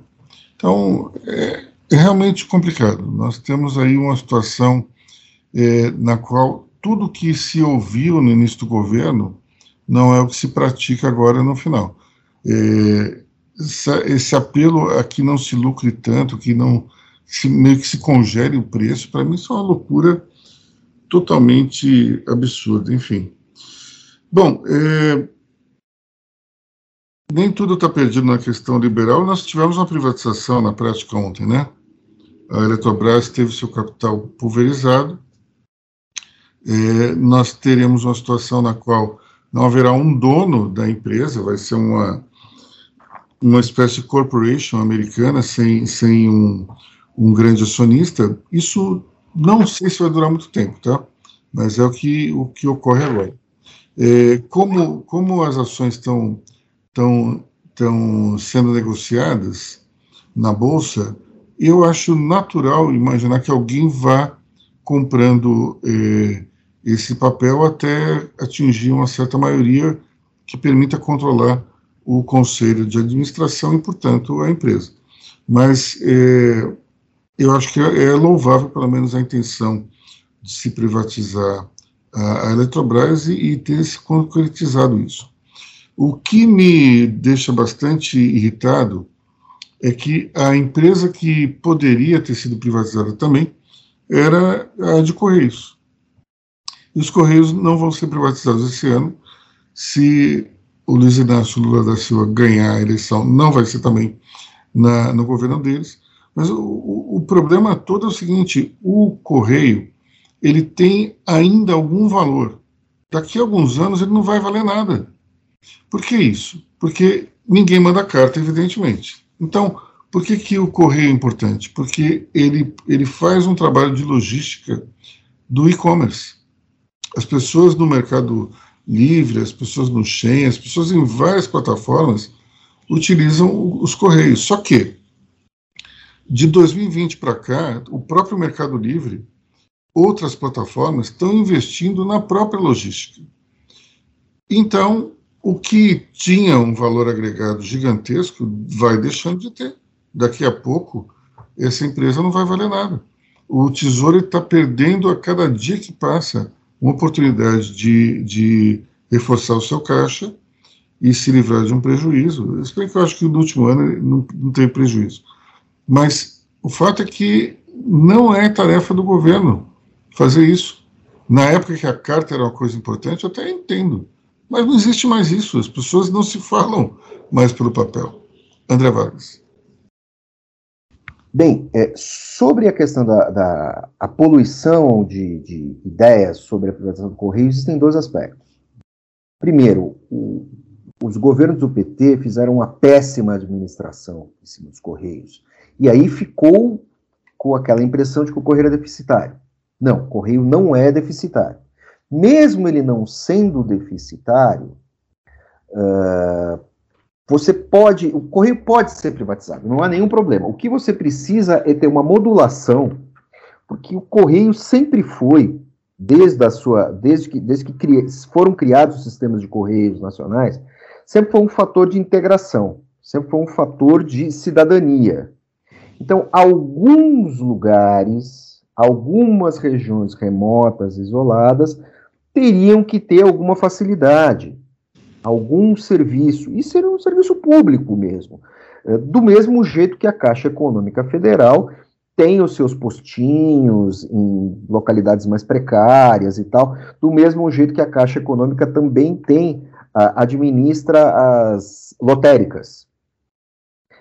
Então, é, é realmente complicado. Nós temos aí uma situação é, na qual tudo que se ouviu no início do governo não é o que se pratica agora no final. É, esse apelo a que não se lucre tanto, que não se, meio que se congele o preço, para mim isso é uma loucura totalmente absurda, enfim. Bom, é, nem tudo está perdido na questão liberal. Nós tivemos uma privatização na prática ontem, né? A Eletrobras teve seu capital pulverizado. É, nós teremos uma situação na qual não haverá um dono da empresa, vai ser uma, uma espécie de corporation americana sem, sem um, um grande acionista. Isso não sei se vai durar muito tempo, tá? Mas é o que, o que ocorre agora. É, como, como as ações estão, estão, estão sendo negociadas na Bolsa, eu acho natural imaginar que alguém vá comprando é, esse papel até atingir uma certa maioria que permita controlar o conselho de administração e, portanto, a empresa. Mas é, eu acho que é, é louvável, pelo menos, a intenção de se privatizar a, Eletrobras e, e ter se concretizado isso. O que me deixa bastante irritado é que a empresa que poderia ter sido privatizada também era a de Correios. E os Correios não vão ser privatizados esse ano. Se o Luiz Inácio Lula da Silva ganhar a eleição, não vai ser também na, no governo deles. Mas o, o problema todo é o seguinte: o Correio ele tem ainda algum valor. Daqui a alguns anos ele não vai valer nada. Por que isso? Porque ninguém manda carta, evidentemente. Então, por que, que o correio é importante? Porque ele, ele faz um trabalho de logística do e-commerce. As pessoas no Mercado Livre, as pessoas no Shen, as pessoas em várias plataformas utilizam os correios. Só que, de 2020 para cá, o próprio Mercado Livre outras plataformas estão investindo na própria logística. Então, o que tinha um valor agregado gigantesco vai deixando de ter. Daqui a pouco, essa empresa não vai valer nada. O Tesouro está perdendo a cada dia que passa uma oportunidade de, de reforçar o seu caixa e se livrar de um prejuízo. Bem que eu acho que no último ano não, não teve prejuízo. Mas o fato é que não é tarefa do governo fazer isso. Na época que a carta era uma coisa importante, eu até entendo. Mas não existe mais isso. As pessoas não se falam mais pelo papel. André Vargas. Bem, é, sobre a questão da, da a poluição de, de, ideias sobre a privatização do Correio, existem dois aspectos. Primeiro, o, os governos do PT fizeram uma péssima administração em cima dos Correios. E aí ficou com aquela impressão de que o Correio era deficitário. Não, correio não é deficitário. Mesmo ele não sendo deficitário, uh, você pode, o correio pode ser privatizado, não há nenhum problema. O que você precisa é ter uma modulação, porque o correio sempre foi, desde a sua, desde que, desde que cria, foram criados os sistemas de correios nacionais, sempre foi um fator de integração, sempre foi um fator de cidadania. Então, alguns lugares algumas regiões remotas, isoladas, teriam que ter alguma facilidade. algum serviço, e ser um serviço público mesmo, é, do mesmo jeito que a Caixa Econômica Federal tem os seus postinhos em localidades mais precárias e tal, do mesmo jeito que a Caixa Econômica também tem, administra as lotéricas.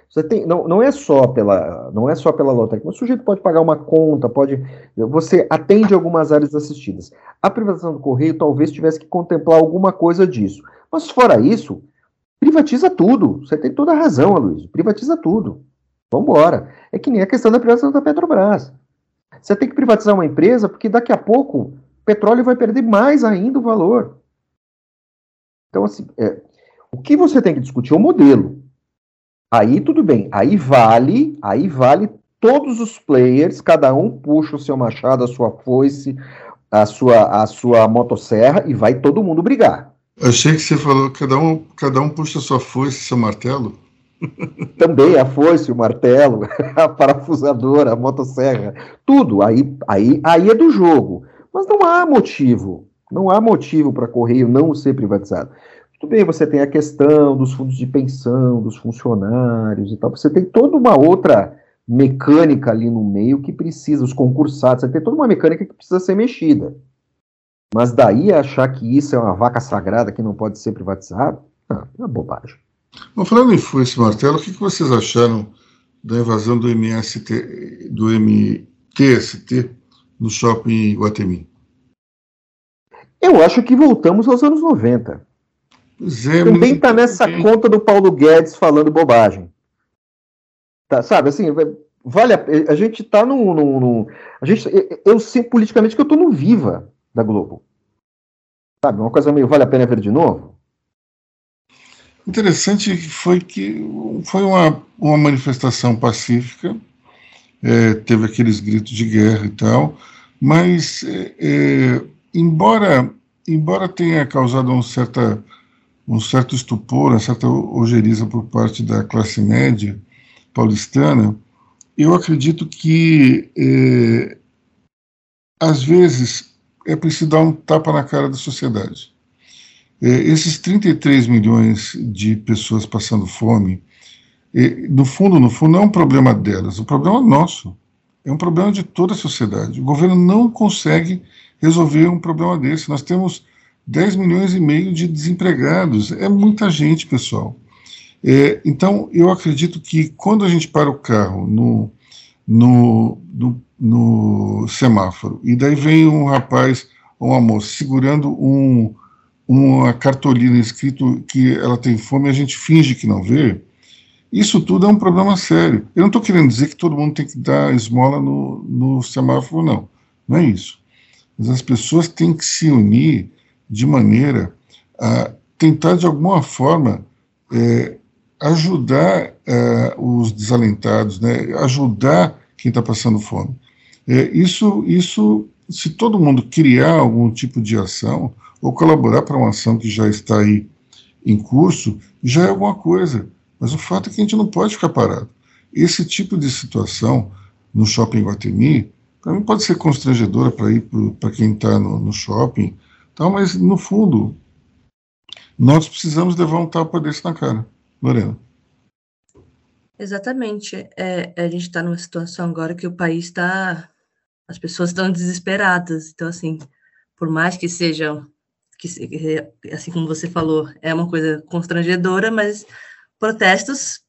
Você tem, não, não é só pela não é só pela lotérica, o sujeito pode pagar uma conta, pode você atende algumas áreas assistidas. A privatização do correio talvez tivesse que contemplar alguma coisa disso. Mas fora isso, privatiza tudo. Você tem toda a razão, Aloysio. Privatiza tudo. Vamos embora. É que nem a questão da privatização da Petrobras. Você tem que privatizar uma empresa porque daqui a pouco o petróleo vai perder mais ainda o valor. Então, assim, é, o que você tem que discutir é o modelo. Aí tudo bem, aí vale, aí vale todos os players, cada um puxa o seu machado, a sua foice, a sua, a sua motosserra e vai todo mundo brigar. Achei que você falou cada um, cada um puxa a sua foice, seu martelo. (laughs) Também a foice, o martelo, (laughs) a parafusadora, a motosserra, tudo. Aí, aí, aí é do jogo. Mas não há motivo, não há motivo para Correio não ser privatizado. Tudo bem, você tem a questão dos fundos de pensão, dos funcionários e tal. Você tem toda uma outra mecânica ali no meio que precisa, os concursados, você tem toda uma mecânica que precisa ser mexida. Mas daí achar que isso é uma vaca sagrada que não pode ser privatizado, não, é uma bobagem. Bom, falando em foice martelo, o que, que vocês acharam da invasão do MST, do MTST no shopping Guatemi? Eu acho que voltamos aos anos 90. É, Também está nessa conta do Paulo Guedes falando bobagem. Tá, sabe, assim, vale a, a gente está no, a gente, eu sei politicamente que eu estou no Viva da Globo. Sabe, uma coisa meio vale a pena ver de novo. Interessante foi que foi uma, uma manifestação pacífica, é, teve aqueles gritos de guerra e tal, mas é, é embora embora tenha causado um certa um certo estupor, uma certa ojeriza por parte da classe média paulistana, eu acredito que, é, às vezes, é preciso dar um tapa na cara da sociedade. É, esses 33 milhões de pessoas passando fome, é, no fundo, no fundo, não é um problema delas, o problema é nosso. É um problema de toda a sociedade. O governo não consegue resolver um problema desse. Nós temos 10 milhões e meio de desempregados. É muita gente, pessoal. É, então, eu acredito que quando a gente para o carro no, no, no, no semáforo e daí vem um rapaz ou uma moça segurando um, uma cartolina escrito que ela tem fome e a gente finge que não vê, isso tudo é um problema sério. Eu não estou querendo dizer que todo mundo tem que dar esmola no, no semáforo, não. Não é isso. Mas as pessoas têm que se unir de maneira a tentar, de alguma forma, é, ajudar é, os desalentados, né, ajudar quem está passando fome. É, isso, isso, se todo mundo criar algum tipo de ação ou colaborar para uma ação que já está aí em curso, já é alguma coisa. Mas o fato é que a gente não pode ficar parado. Esse tipo de situação no shopping Guatemi, também pode ser constrangedora para ir para quem está no, no shopping, então, mas, no fundo, nós precisamos um tapa desse na cara. Lorena. Exatamente. É, a gente está numa situação agora que o país está. As pessoas estão desesperadas. Então, assim, por mais que sejam. Que, assim como você falou, é uma coisa constrangedora, mas protestos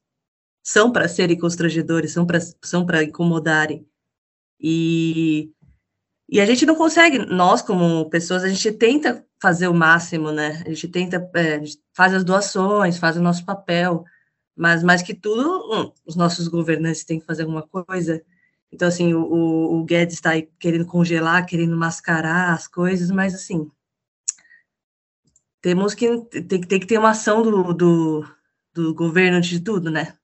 são para serem constrangedores, são para são incomodarem. E e a gente não consegue, nós como pessoas, a gente tenta fazer o máximo, né? A gente tenta, é, a gente faz as doações, faz o nosso papel, mas mais que tudo, hum, os nossos governantes têm que fazer alguma coisa. Então, assim, o, o Guedes está aí querendo congelar, querendo mascarar as coisas, mas, assim, temos que, tem, tem que ter uma ação do, do, do governo de tudo, né?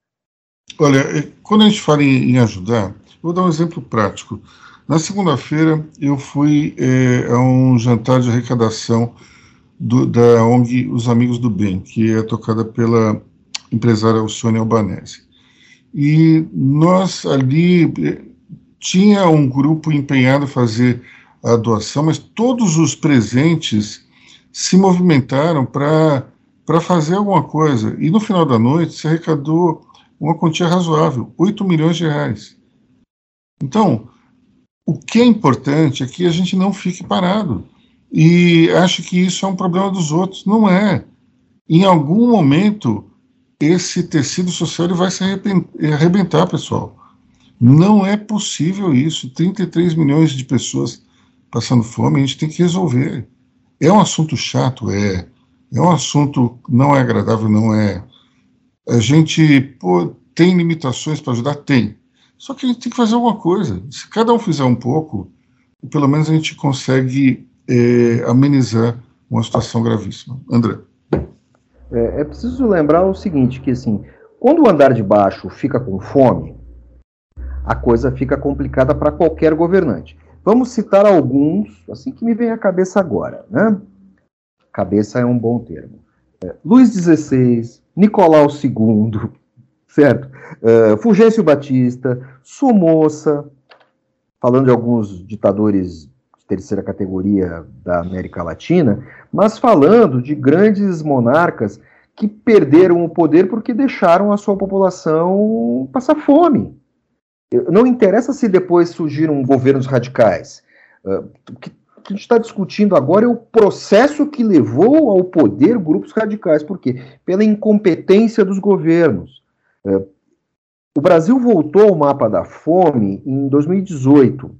Olha, quando a gente fala em ajudar, vou dar um exemplo prático. Na segunda-feira, eu fui é, a um jantar de arrecadação do, da ONG Os Amigos do Bem, que é tocada pela empresária Alcione Albanese. E nós ali é, tinha um grupo empenhado a fazer a doação, mas todos os presentes se movimentaram para fazer alguma coisa. E no final da noite se arrecadou uma quantia razoável, 8 milhões de reais. Então, o que é importante é que a gente não fique parado e ache que isso é um problema dos outros. Não é. Em algum momento, esse tecido social vai se arrebentar, pessoal. Não é possível isso. 33 milhões de pessoas passando fome, a gente tem que resolver. É um assunto chato, é. É um assunto não é agradável, não é. A gente pô, tem limitações para ajudar? Tem. Só que a gente tem que fazer alguma coisa. Se cada um fizer um pouco, pelo menos a gente consegue é, amenizar uma situação gravíssima. André. É, é, preciso lembrar o seguinte, que assim, quando o andar de baixo fica com fome, a coisa fica complicada para qualquer governante. Vamos citar alguns, assim que me vem à cabeça agora, né? Cabeça é um bom termo. É, Luís XVI, Nicolau II, certo? Uh, Fulgêncio Batista, Somoza, falando de alguns ditadores de terceira categoria da América Latina, mas falando de grandes monarcas que perderam o poder porque deixaram a sua população passar fome. Não interessa se depois surgiram governos radicais. Uh, o que que a gente está discutindo agora é o processo que levou ao poder grupos radicais. Por quê? Pela incompetência dos governos. O Brasil voltou ao mapa da fome em 2018.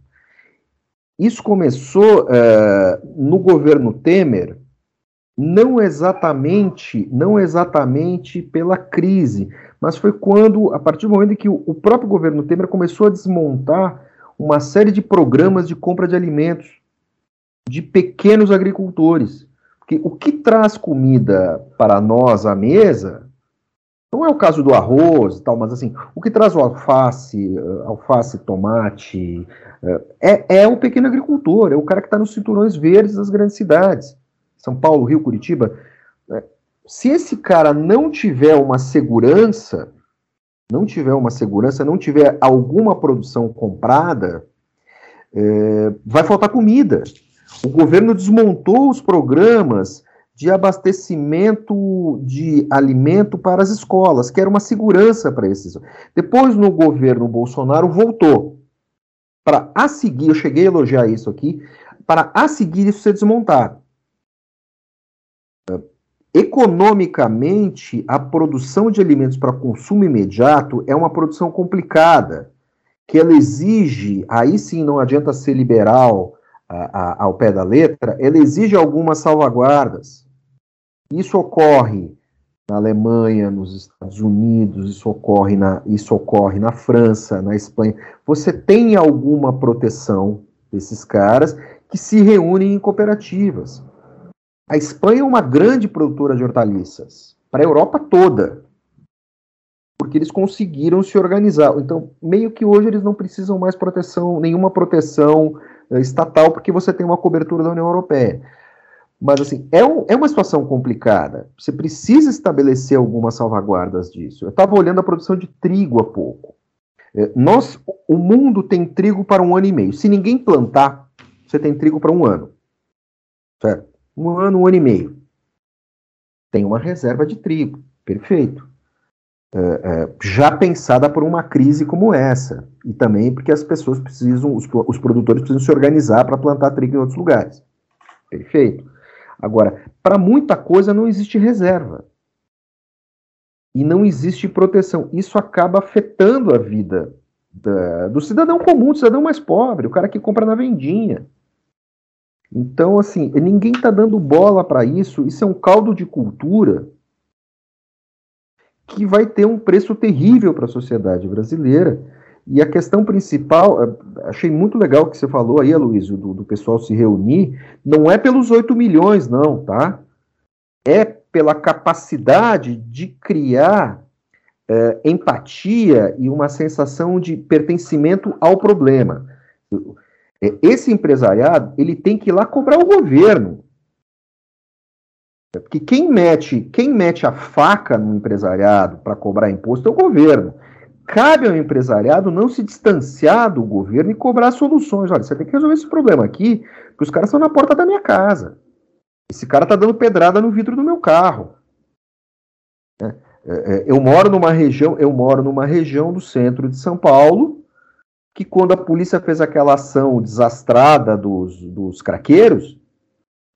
Isso começou é, no governo Temer, não exatamente, não exatamente pela crise, mas foi quando, a partir do momento que o próprio governo Temer começou a desmontar uma série de programas de compra de alimentos de pequenos agricultores. Porque o que traz comida para nós à mesa não é o caso do arroz e tal, mas assim, o que traz o alface, eh, alface, tomate, eh, é, é o pequeno agricultor, é o cara que está nos cinturões verdes das grandes cidades. São Paulo, Rio, Curitiba. Né? Se esse cara não tiver uma segurança, não tiver uma segurança, não tiver alguma produção comprada, é, vai faltar comida. O governo desmontou os programas de abastecimento de alimento para as escolas, que era uma segurança para esses. Depois, no governo Bolsonaro, voltou. Para a seguir, eu cheguei a elogiar isso aqui, para a seguir isso ser desmontado. Economicamente, a produção de alimentos para consumo imediato é uma produção complicada, que ela exige, aí sim não adianta ser liberal, a, a, ao pé da letra, ela exige algumas salvaguardas. Isso ocorre na Alemanha, nos Estados Unidos, isso ocorre na, isso ocorre na França, na Espanha. Você tem alguma proteção desses caras que se reúnem em cooperativas. A Espanha é uma grande produtora de hortaliças, para a Europa toda, porque eles conseguiram se organizar. Então, meio que hoje eles não precisam mais proteção, nenhuma proteção eh, estatal, porque você tem uma cobertura da União Europeia. Mas, assim, é, um, é uma situação complicada. Você precisa estabelecer algumas salvaguardas disso. Eu estava olhando a produção de trigo há pouco. É, nós, o mundo tem trigo para um ano e meio. Se ninguém plantar, você tem trigo para um ano. Certo? Um ano, um ano e meio. Tem uma reserva de trigo. Perfeito. É, é, já pensada por uma crise como essa. E também porque as pessoas precisam, os, os produtores precisam se organizar para plantar trigo em outros lugares. Perfeito. Agora, para muita coisa não existe reserva. E não existe proteção. Isso acaba afetando a vida da, do cidadão comum, do cidadão mais pobre, o cara que compra na vendinha. Então, assim, ninguém está dando bola para isso. Isso é um caldo de cultura que vai ter um preço terrível para a sociedade brasileira. E a questão principal, eh, achei muito legal o que você falou aí, Aloysio, do, do pessoal se reunir, não é pelos 8 milhões, não, tá? É pela capacidade de criar é, empatia e uma sensação de pertencimento ao problema. Esse empresariado, ele tem que ir lá cobrar o governo. Porque quem mete, quem mete a faca no empresariado para cobrar imposto é o governo. Cabe ao empresariado não se distanciar do governo e cobrar soluções. Olha, você tem que resolver esse problema aqui, porque os caras estão na porta da minha casa. Esse cara está dando pedrada no vidro do meu carro. É, é, eu moro numa região, eu moro numa região do centro de São Paulo, que quando a polícia fez aquela ação desastrada dos, dos craqueiros,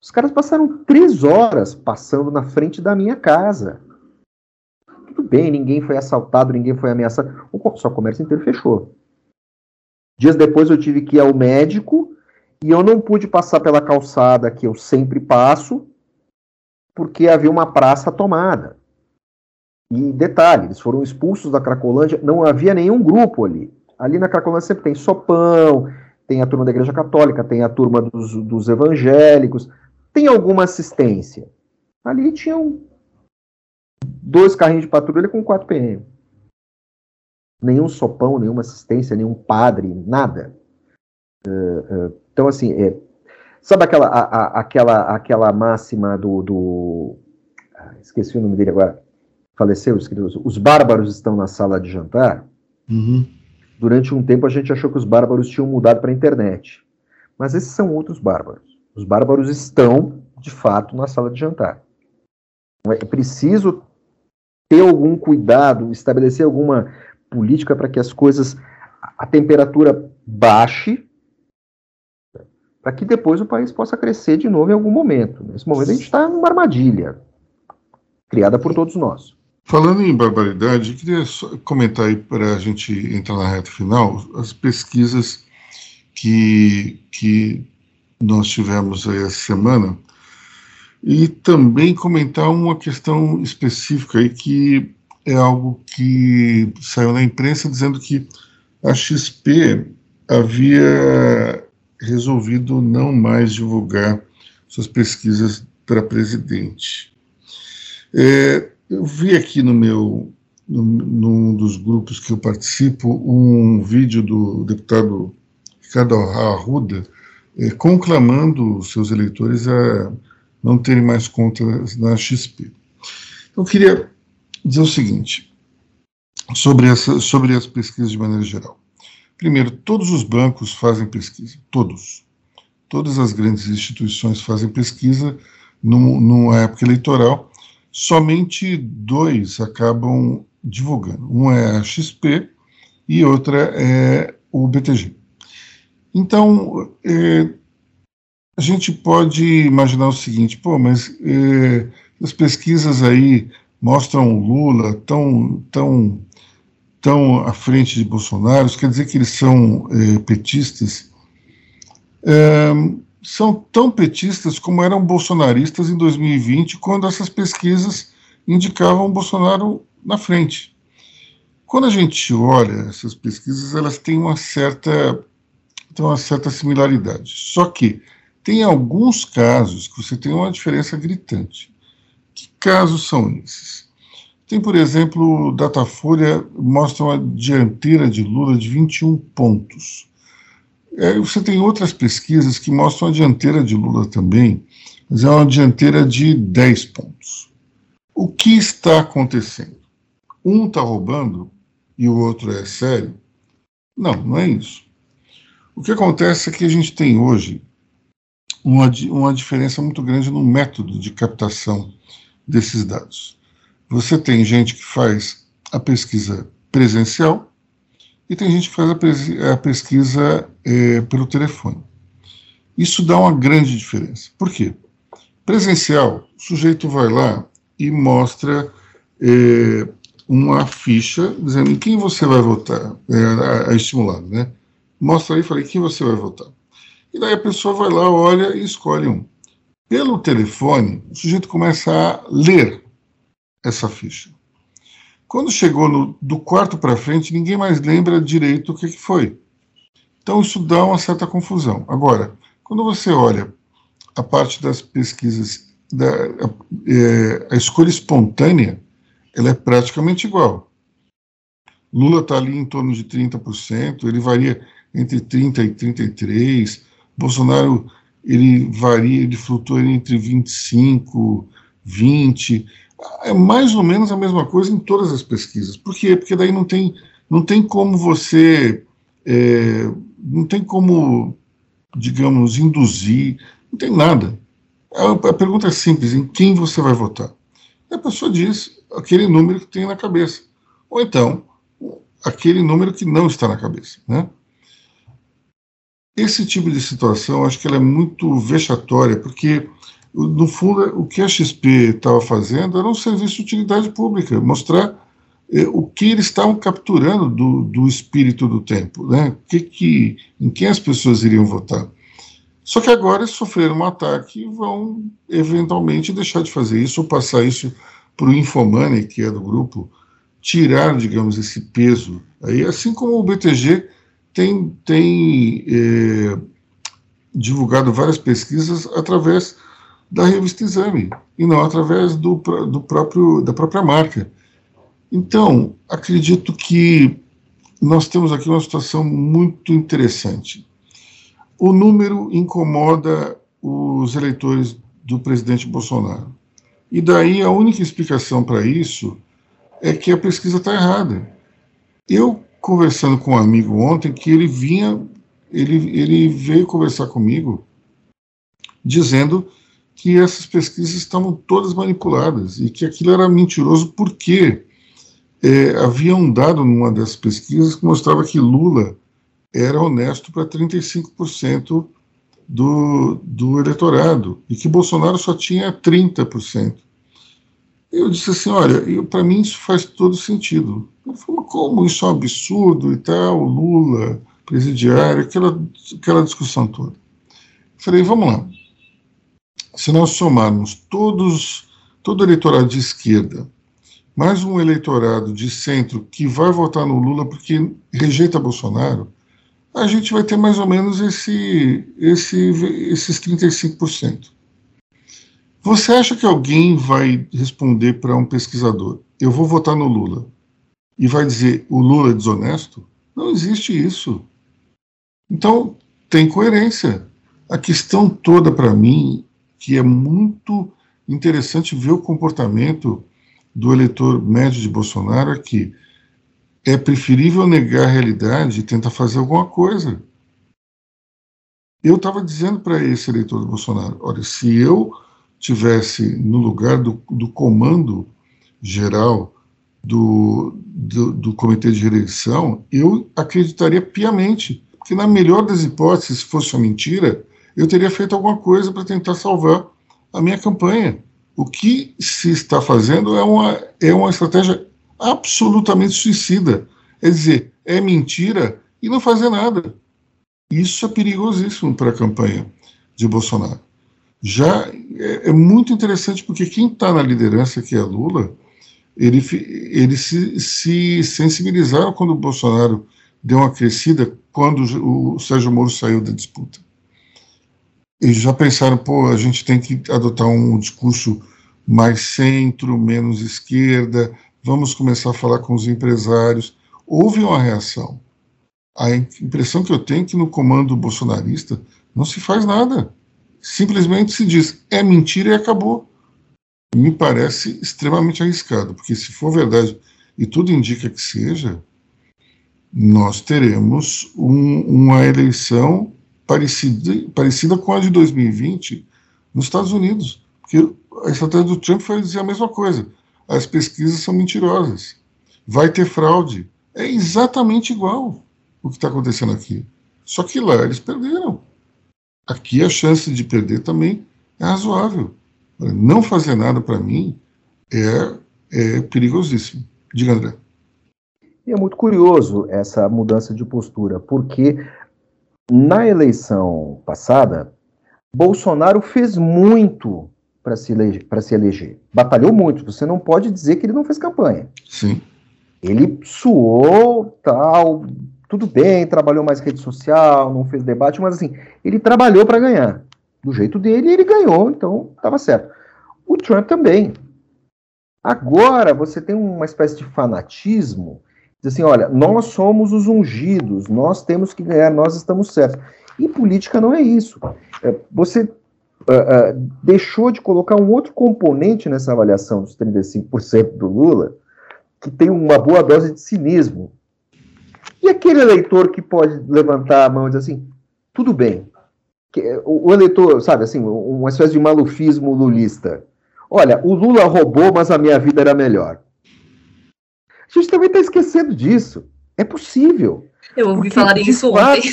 os caras passaram três horas passando na frente da minha casa. Bem, ninguém foi assaltado, ninguém foi ameaçado. O, só comércio inteiro fechou. Dias depois eu tive que ir ao médico e eu não pude passar pela calçada que eu sempre passo, porque havia uma praça tomada. E detalhe, eles foram expulsos da Cracolândia, não havia nenhum grupo ali. Ali na Cracolândia sempre tem sopão, tem a turma da Igreja Católica, tem a turma dos, dos evangélicos, tem alguma assistência. Ali tinham dois carrinhos de patrulha com 4 PM. Nenhum sopão, nenhuma assistência, nenhum padre, nada. Uh, uh, então, assim, é, sabe aquela, a, a, aquela, aquela máxima do. do ah, esqueci o nome dele agora. Faleceu, os bárbaros estão na sala de jantar. Uhum. Durante um tempo a gente achou que os bárbaros tinham mudado para a internet. Mas esses são outros bárbaros. Os bárbaros estão, de fato, na sala de jantar. É preciso ter algum cuidado, estabelecer alguma política para que as coisas, a temperatura baixe, para que depois o país possa crescer de novo em algum momento. Nesse momento a gente está numa armadilha criada por todos nós. Falando em barbaridade, queria comentar aí para a gente entrar na reta final as pesquisas que, que nós tivemos aí essa semana e também comentar uma questão específica aí que é algo que saiu na imprensa dizendo que a XP havia resolvido não mais divulgar suas pesquisas para presidente. É, eu vi aqui no meu, no, num dos grupos que eu participo, um vídeo do deputado Ricardo Arruda, é, conclamando seus eleitores a não terem mais contas na XP. Eu queria dizer o seguinte sobre, essa, sobre as pesquisas de maneira geral. Primeiro, todos os bancos fazem pesquisa, todos. Todas as grandes instituições fazem pesquisa num, numa época eleitoral. Somente dois acabam divulgando. Um é a XP e outra é o BTG. Então, é, a gente pode imaginar o seguinte, pô, mas é, as pesquisas aí mostram Lula tão, tão, tão à frente de Bolsonaro, isso quer dizer que eles são é, petistas? É, são tão petistas como eram bolsonaristas em 2020, quando essas pesquisas indicavam Bolsonaro na frente. Quando a gente olha essas pesquisas, elas têm uma certa tem uma certa similaridade. Só que tem alguns casos que você tem uma diferença gritante. Que casos são esses? Tem, por exemplo, Datafolha mostra uma dianteira de Lula de 21 pontos. É, você tem outras pesquisas que mostram a dianteira de Lula também, mas é uma dianteira de 10 pontos. O que está acontecendo? Um está roubando e o outro é sério? Não, não é isso. O que acontece é que a gente tem hoje uma, uma diferença muito grande no método de captação desses dados. Você tem gente que faz a pesquisa presencial e tem gente que faz a, a pesquisa é, pelo telefone. Isso dá uma grande diferença. Por quê? Presencial, o sujeito vai lá e mostra é, uma ficha dizendo em quem você vai votar, é, estimulado, né? mostra aí, falei, quem você vai votar? E daí a pessoa vai lá, olha e escolhe um. Pelo telefone, o sujeito começa a ler essa ficha. Quando chegou no, do quarto para frente, ninguém mais lembra direito o que, que foi. Então isso dá uma certa confusão. Agora, quando você olha a parte das pesquisas, da, a, é, a escolha espontânea, ela é praticamente igual. Lula está ali em torno de 30%, ele varia entre 30 e 33. Bolsonaro ele varia, ele flutua entre 25, 20. É mais ou menos a mesma coisa em todas as pesquisas. Por quê? Porque daí não tem, não tem como você. É, não tem como, digamos, induzir, não tem nada. A, a pergunta é simples: em quem você vai votar? E a pessoa diz: aquele número que tem na cabeça. Ou então, aquele número que não está na cabeça. Né? Esse tipo de situação, acho que ela é muito vexatória, porque, no fundo, o que a XP estava fazendo era um serviço de utilidade pública, mostrar eh, o que eles estavam capturando do, do espírito do tempo, né? que, que, em quem as pessoas iriam votar. Só que agora eles sofreram um ataque e vão eventualmente deixar de fazer isso ou passar isso para o Infomani, que é do grupo, tirar, digamos, esse peso. Aí, assim como o BTG tem, tem é, divulgado várias pesquisas através da revista Exame e não através do, do próprio, da própria marca. Então, acredito que nós temos aqui uma situação muito interessante. O número incomoda os eleitores do presidente Bolsonaro. E daí a única explicação para isso é que a pesquisa está errada. Eu, conversando com um amigo ontem, que ele vinha, ele, ele veio conversar comigo, dizendo que essas pesquisas estavam todas manipuladas e que aquilo era mentiroso porque é, havia um dado numa dessas pesquisas que mostrava que Lula era honesto para 35% do, do eleitorado e que Bolsonaro só tinha 30%. Eu disse assim, olha, para mim isso faz todo sentido. Eu falei, como isso é um absurdo e tal, Lula, presidiário, aquela, aquela discussão toda. Eu falei, vamos lá. Se nós somarmos todos, todo eleitorado de esquerda, mais um eleitorado de centro que vai votar no Lula porque rejeita Bolsonaro, a gente vai ter mais ou menos esse, esse, esses 35%. Você acha que alguém vai responder para um pesquisador, eu vou votar no Lula, e vai dizer o Lula é desonesto? Não existe isso. Então, tem coerência. A questão toda para mim, que é muito interessante ver o comportamento do eleitor médio de Bolsonaro, é que é preferível negar a realidade e tentar fazer alguma coisa. Eu estava dizendo para esse eleitor do Bolsonaro: olha, se eu tivesse no lugar do, do comando geral do, do, do, comitê de reeleição, eu acreditaria piamente que, na melhor das hipóteses, se fosse uma mentira, eu teria feito alguma coisa para tentar salvar a minha campanha. O que se está fazendo é uma, é uma estratégia absolutamente suicida. É dizer, é mentira e não fazer nada. Isso é perigosíssimo para a campanha de Bolsonaro. Já é, é muito interessante porque quem está na liderança, que é Lula, ele, ele se, se sensibilizaram quando o Bolsonaro deu uma crescida, quando o Sérgio Moro saiu da disputa. Eles já pensaram, pô, a gente tem que adotar um discurso mais centro, menos esquerda, vamos começar a falar com os empresários. Houve uma reação. A impressão que eu tenho é que no comando bolsonarista não se faz nada. Simplesmente se diz é mentira e acabou. Me parece extremamente arriscado, porque se for verdade, e tudo indica que seja, nós teremos um, uma eleição parecida, parecida com a de 2020 nos Estados Unidos. Porque a estratégia do Trump foi dizer a mesma coisa as pesquisas são mentirosas. Vai ter fraude. É exatamente igual o que está acontecendo aqui. Só que lá eles perderam. Aqui a chance de perder também é razoável. Não fazer nada para mim é, é perigosíssimo. Diga, André. E é muito curioso essa mudança de postura, porque na eleição passada, Bolsonaro fez muito para se, eleger, se eleger. Batalhou muito. Você não pode dizer que ele não fez campanha. Sim. Ele suou, tal, tudo bem, trabalhou mais rede social, não fez debate, mas assim, ele trabalhou para ganhar. Do jeito dele, ele ganhou, então estava certo. O Trump também. Agora você tem uma espécie de fanatismo, diz assim, olha, nós somos os ungidos, nós temos que ganhar, nós estamos certos. E política não é isso. É, você uh, uh, deixou de colocar um outro componente nessa avaliação dos 35% do Lula, que tem uma boa dose de cinismo. E aquele eleitor que pode levantar a mão e dizer assim, tudo bem. O, o eleitor, sabe, assim, uma espécie de malufismo lulista. olha, o Lula roubou, mas a minha vida era melhor. A gente também está esquecendo disso. É possível. Eu ouvi falar isso fato, ontem.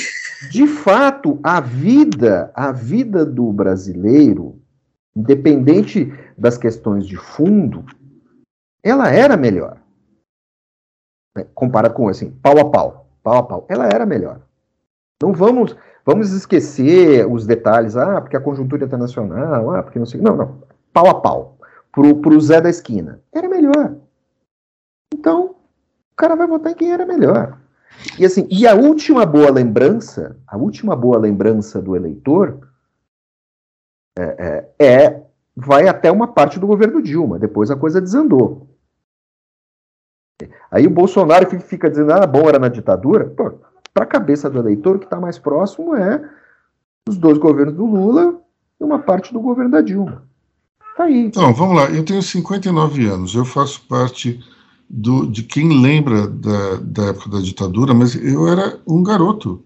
De fato, a vida, a vida do brasileiro, independente das questões de fundo, ela era melhor. Né, comparado com assim, pau a pau, pau a pau, ela era melhor. Não vamos, vamos esquecer os detalhes, ah, porque a conjuntura internacional, ah, porque não sei, não, não, pau a pau, pro, pro Zé da esquina, era melhor. Então, o cara vai votar em quem era melhor. E assim, e a última boa lembrança, a última boa lembrança do eleitor é, é, é vai até uma parte do governo Dilma, depois a coisa desandou. Aí o Bolsonaro que fica dizendo, ah, bom, era na ditadura, para a cabeça do eleitor, o que está mais próximo é os dois governos do Lula e uma parte do governo da Dilma. Tá aí. Então, vamos lá, eu tenho 59 anos, eu faço parte do, de quem lembra da, da época da ditadura, mas eu era um garoto.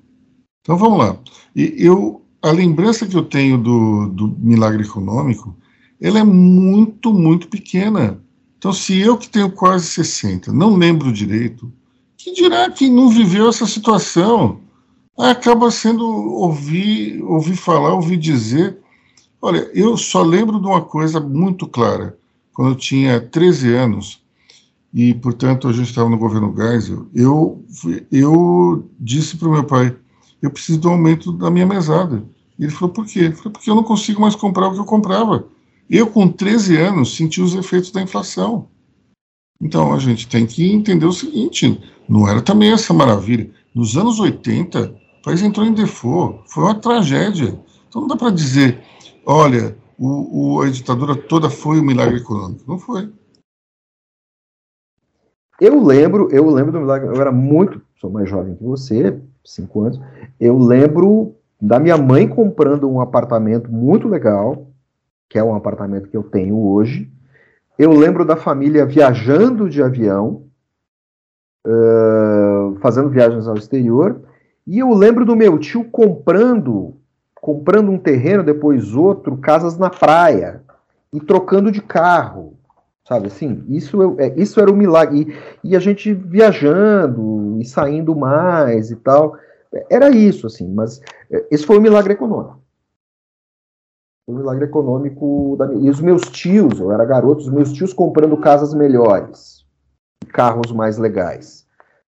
Então vamos lá. E eu, a lembrança que eu tenho do, do milagre econômico, ela é muito, muito pequena. Então, se eu que tenho quase 60 não lembro direito, que dirá quem não viveu essa situação? Acaba sendo ouvir, ouvir falar, ouvir dizer. Olha, eu só lembro de uma coisa muito clara. Quando eu tinha 13 anos, e, portanto, a gente estava no governo Geisel, eu, eu disse para o meu pai, eu preciso do aumento da minha mesada. E ele falou, por quê? Eu falei, porque eu não consigo mais comprar o que eu comprava. Eu, com 13 anos, senti os efeitos da inflação. Então, a gente tem que entender o seguinte, não era também essa maravilha. Nos anos 80, o país entrou em default, foi uma tragédia. Então, não dá para dizer, olha, o, o, a ditadura toda foi um milagre econômico. Não foi. Eu lembro, eu lembro do milagre, eu era muito, sou mais jovem que você, cinco anos. Eu lembro da minha mãe comprando um apartamento muito legal, que é um apartamento que eu tenho hoje. Eu lembro da família viajando de avião, uh, fazendo viagens ao exterior. E eu lembro do meu tio comprando, comprando um terreno, depois outro, casas na praia e trocando de carro sabe assim? Isso, é, isso era um milagre. E, e, a gente viajando e saindo mais e tal. Era isso, assim, mas é, esse foi um milagre econômico. Um milagre econômico. Da, e os meus tios, eu era garoto, os meus tios comprando casas melhores, carros mais legais.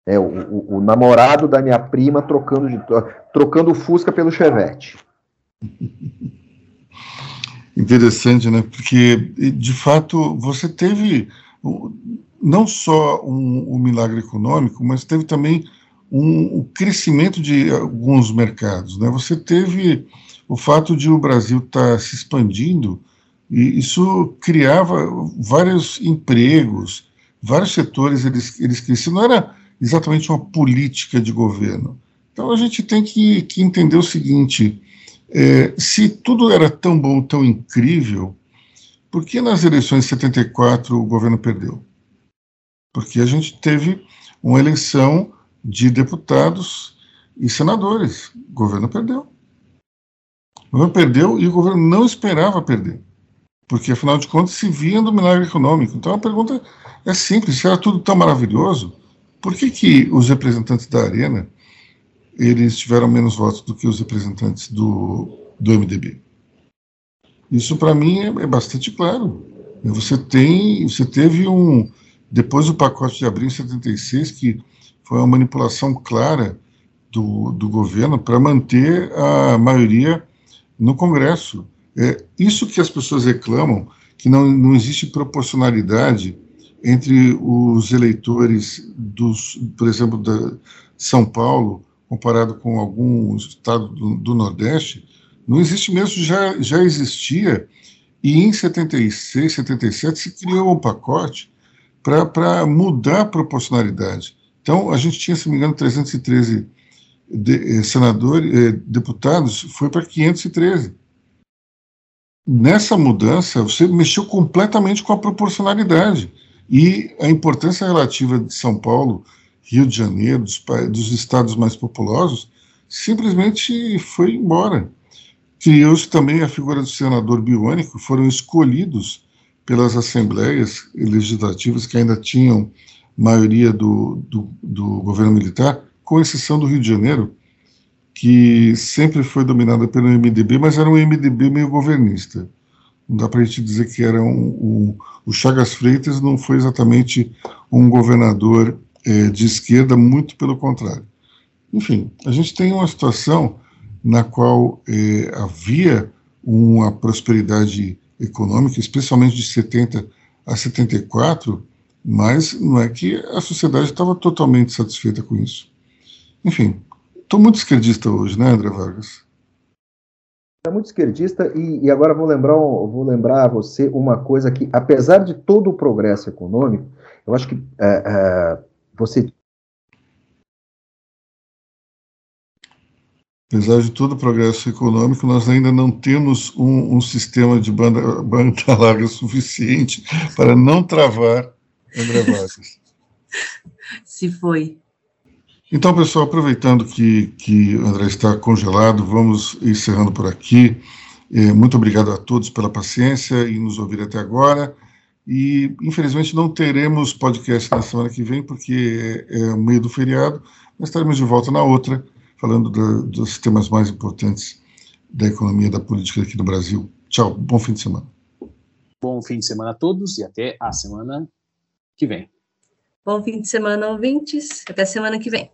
É, o, o, o namorado da minha prima trocando, de, trocando o Fusca pelo Chevette. (laughs) Interessante, né? Porque, de fato, você teve não só um, um milagre econômico, mas teve também um, um, crescimento de alguns mercados. Né? Você teve o fato de o Brasil estar tá se expandindo, e isso criava vários empregos, vários setores eles, eles cresciam. Não era exatamente uma política de governo. Então a gente tem que, que entender o seguinte: é, se tudo era tão bom, tão incrível, por que nas eleições de 74 o governo perdeu? Porque a gente teve uma eleição de deputados e senadores. O governo perdeu. O governo perdeu e o governo não esperava perder. Porque, afinal de contas, se via do milagre econômico. Então a pergunta é simples: se era tudo tão maravilhoso, por que, que os representantes da Arena eles tiveram menos votos do que os representantes do, do MDB. Isso para mim é, é, bastante claro. Você tem, você teve um depois do pacote de abril em 76 que foi uma manipulação clara do, do governo para manter a maioria no Congresso. É isso que as pessoas reclamam que não, não existe proporcionalidade entre os eleitores dos, por exemplo, da São Paulo comparado com algum estado do, do Nordeste, não existe mesmo, já, já existia, e em 76, 77 se criou um pacote para mudar a proporcionalidade. Então, a gente tinha, se não me engano, 313 de, eh, senadores, eh, deputados, foi para 513. Nessa mudança, você mexeu completamente com a proporcionalidade. E a importância relativa de São Paulo Rio de Janeiro, dos, dos estados mais populosos, simplesmente foi embora. Criou-se também a figura do senador biônico, foram escolhidos pelas assembleias legislativas que ainda tinham maioria do, do, do governo militar, com exceção do Rio de Janeiro, que sempre foi dominada pelo MDB, mas era um MDB meio governista. Não dá para a gente dizer que era um, um, o Chagas Freitas não foi exatamente um governador é, de esquerda, muito pelo contrário. Enfim, a gente tem uma situação na qual é, havia uma prosperidade econômica, especialmente de 70 a 74, mas não é que a sociedade estava totalmente satisfeita com isso. Enfim, estou muito esquerdista hoje, né, André Vargas? É muito esquerdista e, e, agora vou lembrar, vou lembrar a você uma coisa que, apesar de todo o progresso econômico, eu acho que é, é, você Apesar de todo o progresso econômico, nós ainda não temos um, um sistema de banda, banda (laughs) larga suficiente para não travar André Vargas. Se foi. Então, pessoal, aproveitando que, que o André está congelado, vamos encerrando por aqui. É, muito obrigado a todos pela paciência e nos ouvir até agora. E, infelizmente, não teremos podcast na semana que vem, porque é, é o meio do feriado, mas estaremos de volta na outra falando da, dos temas mais importantes da economia da política aqui no Brasil. Tchau, bom fim de semana. Bom fim de semana a todos e até a semana que vem. Bom fim de semana, ouvintes. Até semana que vem.